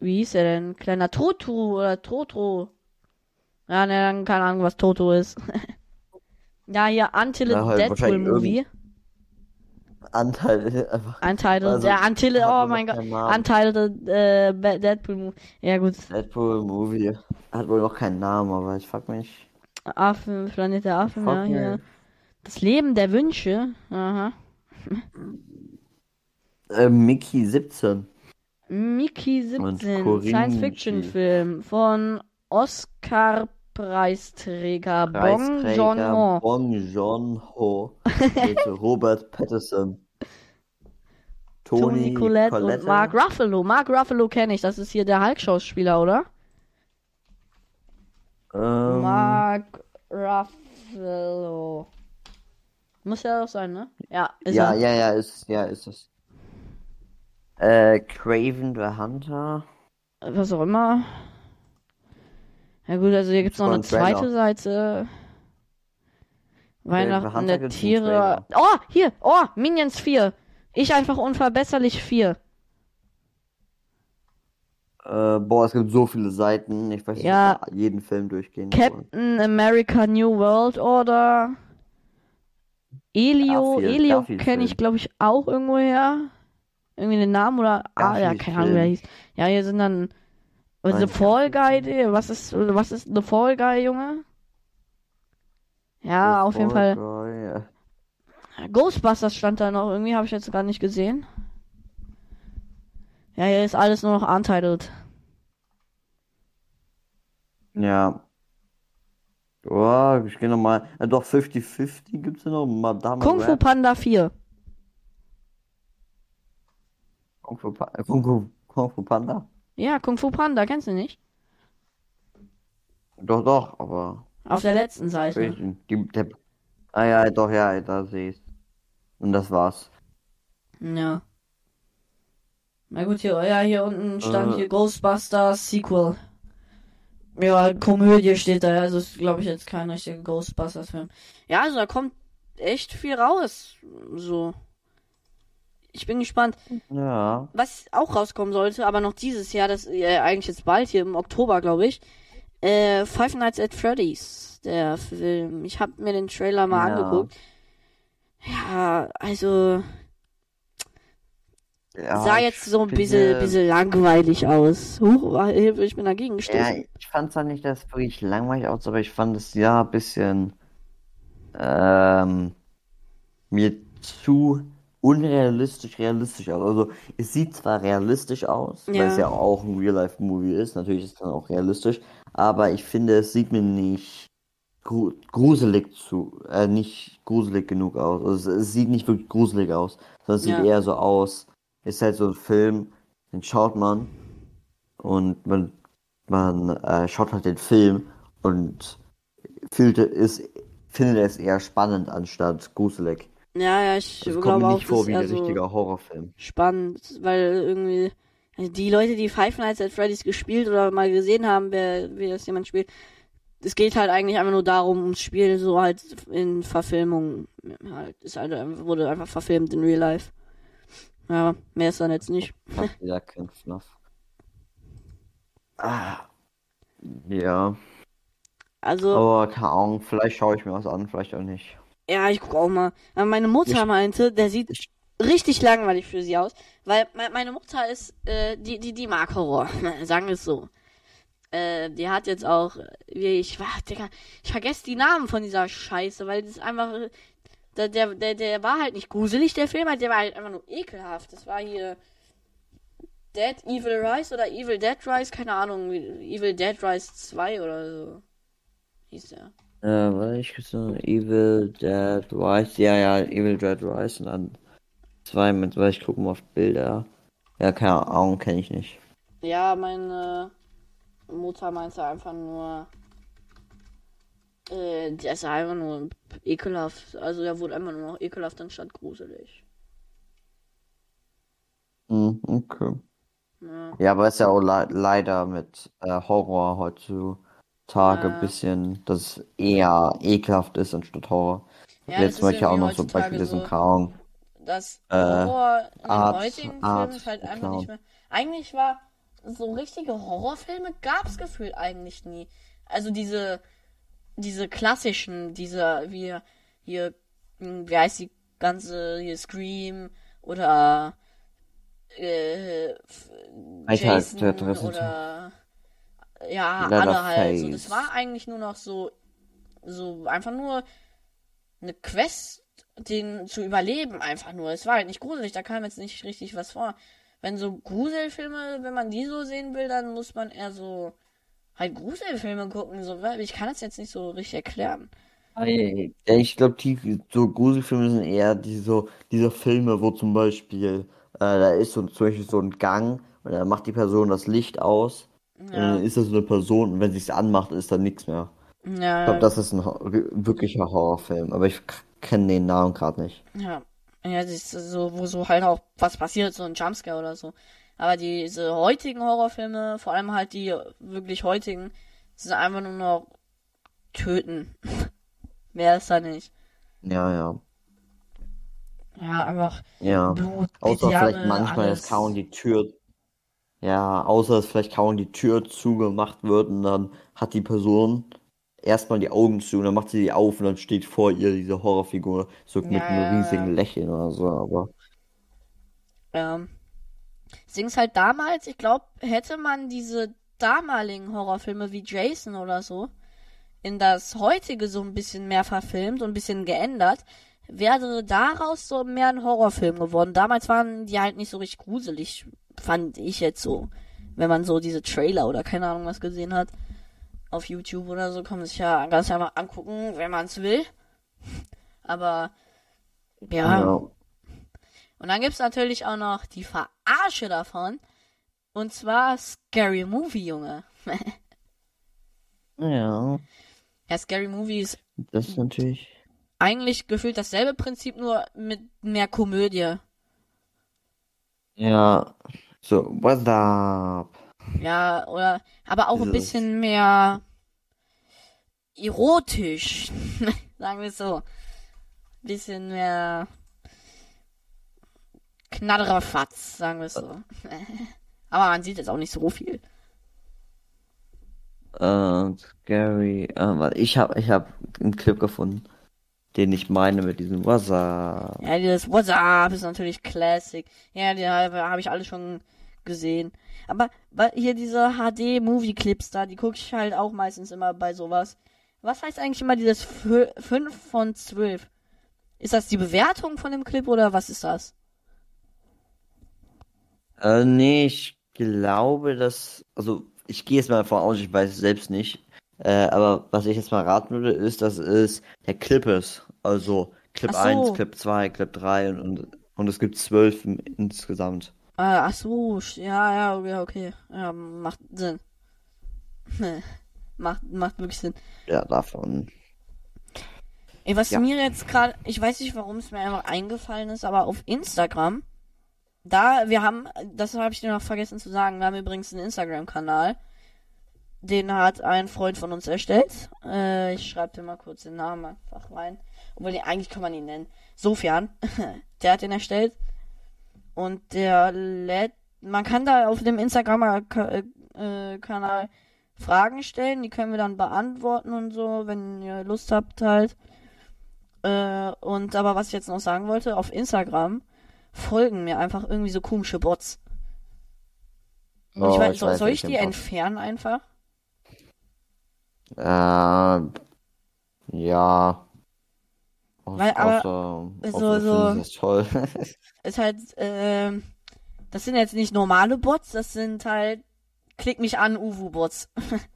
A: Wie hieß er denn? Kleiner Toto oder Toto? Ja, ne, dann keine Ahnung, was Toto ist. <laughs> ja, hier Until
B: Ja, halt
A: Deadpool Movie.
B: Anteil <laughs> einfach.
A: Untitled.
B: Also,
A: ja, Until,
B: hat
A: oh mein Gott. Untitled äh, Deadpool Movie. Ja, gut.
B: Deadpool Movie. Hat wohl noch keinen Namen, aber ich frag mich.
A: Affen, Planet der Affen, ja, hier. Das Leben der Wünsche. Aha.
B: Äh, Mickey 17.
A: Mickey
B: Und
A: 17,
B: Corinne
A: Science-Fiction-Film von Oscar-Preisträger Bong
B: Preisträger
A: Joon-ho.
B: Bong Joon-ho mit <laughs> Robert Pattinson.
A: Tony,
B: Tony
A: Collette, und. Mark Ruffalo. Mark Ruffalo kenne ich, das ist hier der Hulk-Schauspieler, oder?
B: Ähm,
A: Mark Ruffalo. Muss ja auch sein, ne? Ja, ist
B: ja,
A: er.
B: ja, ja, ist, ja, ist es. Äh, Craven the Hunter.
A: Was auch immer. Ja gut, also hier gibt's noch
B: Schon
A: eine
B: Trailer.
A: zweite Seite. Weihnachten der
B: einen
A: Tiere. Oh, hier. Oh, Minions 4. Ich einfach unverbesserlich 4.
B: Äh, boah, es gibt so viele Seiten. Ich weiß nicht,
A: Ja.
B: wir jeden Film durchgehen.
A: Captain America New World Order. Elio,
B: Garfield,
A: Elio
B: Garfield
A: kenne ich glaube ich auch irgendwoher. Irgendwie den Namen oder ah ja,
B: Garfield
A: keine Ahnung, er
B: Film.
A: hieß. Ja, hier sind dann The
B: Nein,
A: Fall Guy, was ist was ist The Fall Guy, Junge? Ja, auf jeden Fall.
B: Fall.
A: Ghostbusters stand da noch, irgendwie habe ich jetzt gar nicht gesehen. Ja, hier ist alles nur noch untitled.
B: Ja. Oh, ich gehe nochmal. Äh, doch, 50-50 gibt's ja noch. Madame
A: Kung Fu
B: Rap.
A: Panda 4.
B: Kung Fu, Pa- äh, Kung Fu, Kung Fu Panda?
A: Ja, Kung Fu Panda, kennst du nicht?
B: Doch, doch, aber.
A: Auf der letzten Seite.
B: Die, der, ah ja, doch, ja, da sehe ich. Und das war's.
A: Ja. Na gut, hier, ja, hier unten stand
B: Äh.
A: hier Ghostbusters Sequel. Ja, Komödie steht da, also ist, glaube ich, jetzt kein richtiger Ghostbusters-Film. Ja, also da kommt echt viel raus. So. Ich bin gespannt.
B: Ja.
A: Was auch rauskommen sollte, aber noch dieses Jahr, das äh, eigentlich jetzt bald hier im Oktober, glaube ich. Äh, Five Nights at Freddy's, der Film. Ich habe mir den Trailer mal
B: Ja.
A: angeguckt. Ja, also
B: ja
A: sah jetzt so ein
B: finde-
A: bisschen, bisschen langweilig aus. Huch, Hilfe, ich bin dagegen
B: Ja,
A: gestoßen.
B: ich fand zwar nicht, dass es wirklich langweilig aus, aber ich fand es ja ein bisschen ähm, mir zu unrealistisch realistisch aus. Also es sieht zwar realistisch aus, weil es
A: Ja.
B: ja auch ein Real-Life-Movie ist, natürlich ist es dann auch realistisch, aber ich finde, es sieht mir nicht gru gruselig zu, äh, nicht gruselig genug aus. Also es, es sieht nicht wirklich gruselig aus, sondern es sieht
A: Ja.
B: eher so aus, ist halt so ein Film, den schaut man und man, man äh, schaut halt den Film und fühlt es, findet es eher spannend anstatt gruselig.
A: Ja, ja, ich
B: kommt
A: glaube auch,
B: nicht
A: das
B: vor
A: ist
B: wie
A: eher
B: ein
A: so
B: richtiger Horrorfilm.
A: spannend, weil irgendwie also die Leute, die Five Nights at Freddy's gespielt oder mal gesehen haben, wer, wie das jemand spielt, es geht halt eigentlich einfach nur darum, ums Spiel so halt in Verfilmung halt, ist halt, einfach- wurde einfach verfilmt in Real Life. Ja, mehr ist dann jetzt nicht.
B: Wieder <laughs> kein Fluff. Ah. Ja,
A: Also,
B: aber keine Ahnung, vielleicht schaue ich mir was an, vielleicht auch nicht.
A: Ja, ich guck auch mal. Aber meine Mutter
B: Ich-
A: meinte, der sieht
B: ich-
A: richtig langweilig für sie aus, weil me meine Mutter ist, äh, die, die, die mag Horror, <laughs> sagen wir es so. Äh, die hat jetzt auch, wie ich, war, Digga, ich vergesse die Namen von dieser Scheiße, weil das einfach, äh, der, der, der, der war halt nicht gruselig, der Film, halt, der war halt einfach nur ekelhaft. Das war hier Dead Evil Rise oder Evil Dead Rise, keine Ahnung, Evil Dead Rise 2 oder so. Hieß der.
B: Äh, warte, ich so Evil Dead Rise, ja, ja, Evil Dead Rise und dann zwei mit, weil ich gucke mal auf Bilder. Ja, keine Ahnung, kenne ich nicht.
A: Ja, meine Mutter meinte einfach nur, äh, der ist einfach nur ekelhaft. Also der wurde einfach nur noch ekelhaft anstatt gruselig.
B: Hm, okay.
A: Ja,
B: Ja, aber es ist ja auch le leider mit äh, Horror heutzutage
A: Ja.
B: ein bisschen, dass es eher ekelhaft ist anstatt Horror.
A: Ja,
B: wollte
A: ist
B: ich ja auch noch so ein
A: heutzutage
B: Beispiel diesen
A: so.
B: Kaum.
A: das
B: Äh,
A: Horror in den
B: Art-
A: heutigen
B: Art
A: Filmen ist halt einfach
B: Clown.
A: nicht mehr. Eigentlich war so richtige Horrorfilme gab's gefühlt eigentlich nie. Also diese diese klassischen, diese wie hier hm, wie heißt die ganze hier Scream oder äh,
B: Alter,
A: Jason oder ja, alle halt. So, das war eigentlich nur noch so so einfach nur eine Quest, den zu überleben, einfach nur. Es war halt nicht gruselig, da kam jetzt nicht richtig was vor. Wenn so Gruselfilme, wenn man die so sehen will, dann muss man eher so halt Gruselfilme gucken, so, weil ich kann das jetzt nicht so richtig erklären.
B: Ich glaube, die so Gruselfilme sind eher diese, so, diese Filme, wo zum Beispiel da ist so zum Beispiel so ein Gang und dann macht die Person das Licht aus
A: Ja,
B: dann ist das so eine Person und wenn sie es anmacht, ist dann nichts mehr. Ich
A: ja,
B: glaube, das ist ein wirklicher Horrorfilm, aber ich kenne den Namen gerade nicht.
A: ja. Ja, das ist so, wo so halt auch was passiert, so ein Jumpscare oder so. Aber diese heutigen Horrorfilme, vor allem halt die wirklich heutigen, sind einfach nur noch töten. <laughs> Mehr ist da nicht.
B: Ja, ja.
A: Ja, einfach
B: Ja.
A: Blut,
B: Außer vielleicht
A: Gedärme,
B: manchmal, dass
A: alles.
B: kaum die Tür, ja, außer dass vielleicht kaum die Tür zugemacht wird und dann hat die Person erstmal die Augen zu und dann macht sie die auf und dann steht vor ihr diese Horrorfigur, so mit einem riesigen. Lächeln oder so, aber
A: Ähm, Ding ist halt damals, ich glaube, hätte man diese damaligen Horrorfilme wie Jason oder so in das heutige so ein bisschen mehr verfilmt und ein bisschen geändert, wäre daraus so mehr ein Horrorfilm geworden. Damals waren die halt nicht so richtig gruselig, fand ich jetzt so. Wenn man so diese Trailer oder keine Ahnung was gesehen hat auf YouTube oder so, kann man sich ja ganz einfach angucken, wenn man es will. <laughs> Aber ja,
B: ja.
A: und dann gibt's natürlich auch noch die Verarsche davon. Und zwar Scary Movie, Junge. <laughs>
B: Ja,
A: Ja, Scary Movie ist
B: das ist natürlich,
A: eigentlich gefühlt dasselbe Prinzip, nur mit mehr Komödie.
B: ja, so, what's up?
A: Ja, oder, aber auch ein bisschen mehr erotisch. <laughs> Sagen wir es so. Bisschen mehr Knatterfatz, sagen wir es so. <laughs> aber man sieht jetzt auch nicht so viel.
B: Äh, Scary, äh, warte, ich hab, ich hab einen Clip gefunden, den ich meine mit diesem What's up?
A: Ja, dieses What's up ist natürlich Classic. Ja, die habe hab ich alle schon gesehen. Aber hier diese HD-Movie-Clips da, die gucke ich halt auch meistens immer bei sowas. Was heißt eigentlich immer dieses 5 von 12? Ist das die Bewertung von dem Clip oder was ist das?
B: Äh, nee, ich glaube, dass, also ich gehe jetzt mal davon aus, ich weiß es selbst nicht, äh, aber was ich jetzt mal raten würde, ist, dass es der Clip ist. Also Clip
A: so.
B: 1, Clip 2, Clip 3 und, und, und es gibt zwölf im- insgesamt.
A: Ah, ach so, ja, ja, okay, okay. Ja, macht Sinn. <laughs> macht, macht wirklich Sinn.
B: Ja, davon.
A: Ey, was
B: Ja.
A: mir jetzt gerade, ich weiß nicht, warum es mir einfach eingefallen ist, aber auf Instagram, da, wir haben, das habe ich dir noch vergessen zu sagen, wir haben übrigens einen Instagram-Kanal. Den hat ein Freund von uns erstellt. Äh, ich schreibe dir mal kurz den Namen einfach rein. Obwohl, den, eigentlich kann man ihn nennen. Sofian. <laughs> der hat den erstellt. Und der lädt, man kann da auf dem Instagram-Kanal Fragen stellen, die können wir dann beantworten und so, wenn ihr Lust habt halt. Äh, und aber was ich jetzt noch sagen wollte, auf Instagram folgen mir einfach irgendwie so komische Bots.
B: Oh,
A: ich weiß,
B: ich
A: soll,
B: weiß,
A: soll ich die entfernen einfach?
B: Äh, ja. Aus,
A: Weil, aber,
B: außer,
A: so-
B: außer
A: so-
B: so, das toll. <laughs>
A: Ist halt, ähm, das sind jetzt nicht normale Bots, das sind halt Klick mich an, Uwu-Bots. <laughs>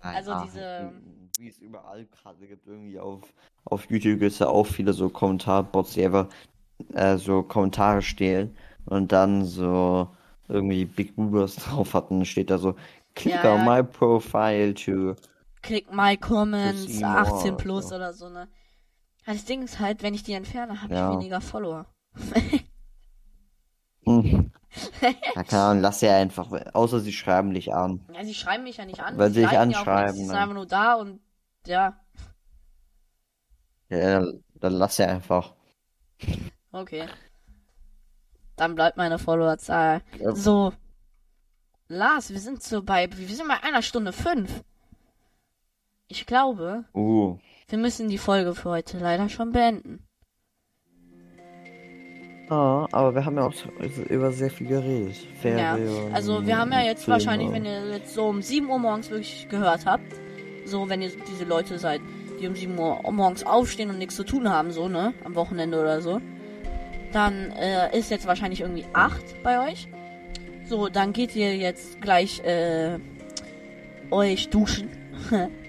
A: Also
B: Ja,
A: diese-
B: Wie es überall gerade gibt, irgendwie auf, auf YouTube gibt es ja auch viele so Kommentarbots, die einfach äh, so Kommentare stehlen und dann so irgendwie Big Boobers <laughs> drauf hatten, steht da so, click
A: Ja,
B: on
A: ja.
B: my profile to.
A: Klick my comments,
B: see more
A: 18
B: oder
A: plus
B: so.
A: oder so, ne? Das Ding ist halt, wenn ich die entferne, habe
B: Ja.
A: ich weniger Follower.
B: Hm. <laughs> Ja, keine Ahnung, lass ja einfach, außer sie schreiben dich an.
A: Ja, sie schreiben mich ja nicht an.
B: Weil
A: sie
B: sie dich
A: ja
B: anschreiben,
A: nichts, sie sind
B: ne?
A: einfach nur da und ja,
B: Ja, dann, dann lass ja einfach.
A: okay. Dann bleibt meine Followerzahl.
B: Ja.
A: So. Lars, wir sind so bei, wir sind bei einer Stunde fünf. Ich glaube,
B: Uh,
A: wir müssen die Folge für heute leider schon beenden.
B: ja, aber wir haben ja auch über sehr viel geredet.
A: Ja,
B: Ferien,
A: also wir haben ja jetzt
B: Filme.
A: wahrscheinlich, wenn ihr jetzt so um 7 Uhr morgens wirklich gehört habt, so wenn ihr diese Leute seid, die um 7 Uhr morgens aufstehen und nichts zu tun haben, so, ne, am Wochenende oder so, dann äh, ist jetzt wahrscheinlich irgendwie 8 bei euch. So, dann geht ihr jetzt gleich äh, euch duschen, <laughs>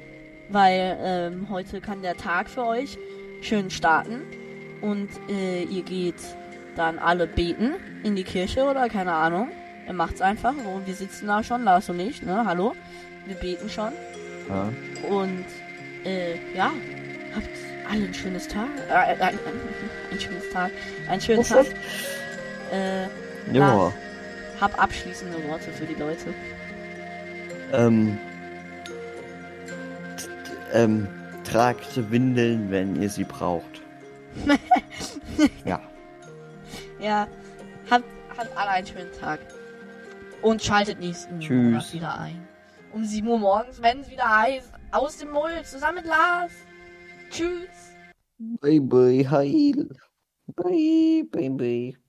A: weil ähm, heute kann der Tag für euch schön starten und äh, ihr geht dann alle beten in die Kirche oder keine Ahnung. Er macht's einfach. So, wir sitzen da schon, Lars und ich, ne? Hallo. Wir beten schon.
B: Ja.
A: Und äh, ja, habt alle ein schönes Tag. Äh, ein, ein, ein schönes Tag. Einen schönen Tag. Äh,
B: Ja.
A: Lars, hab abschließende Worte für die Leute.
B: Ähm, ähm, tragt Windeln, wenn ihr sie braucht. <laughs> ja.
A: Ja, habt, habt alle einen schönen Tag. Und schaltet nächsten
B: Tschüss.
A: Monat wieder ein. Um 7 Uhr morgens, wenn es wieder heißt, aus dem Mull, zusammen mit Lars. Tschüss.
B: Bye bye, heil. Bye, bye, bye.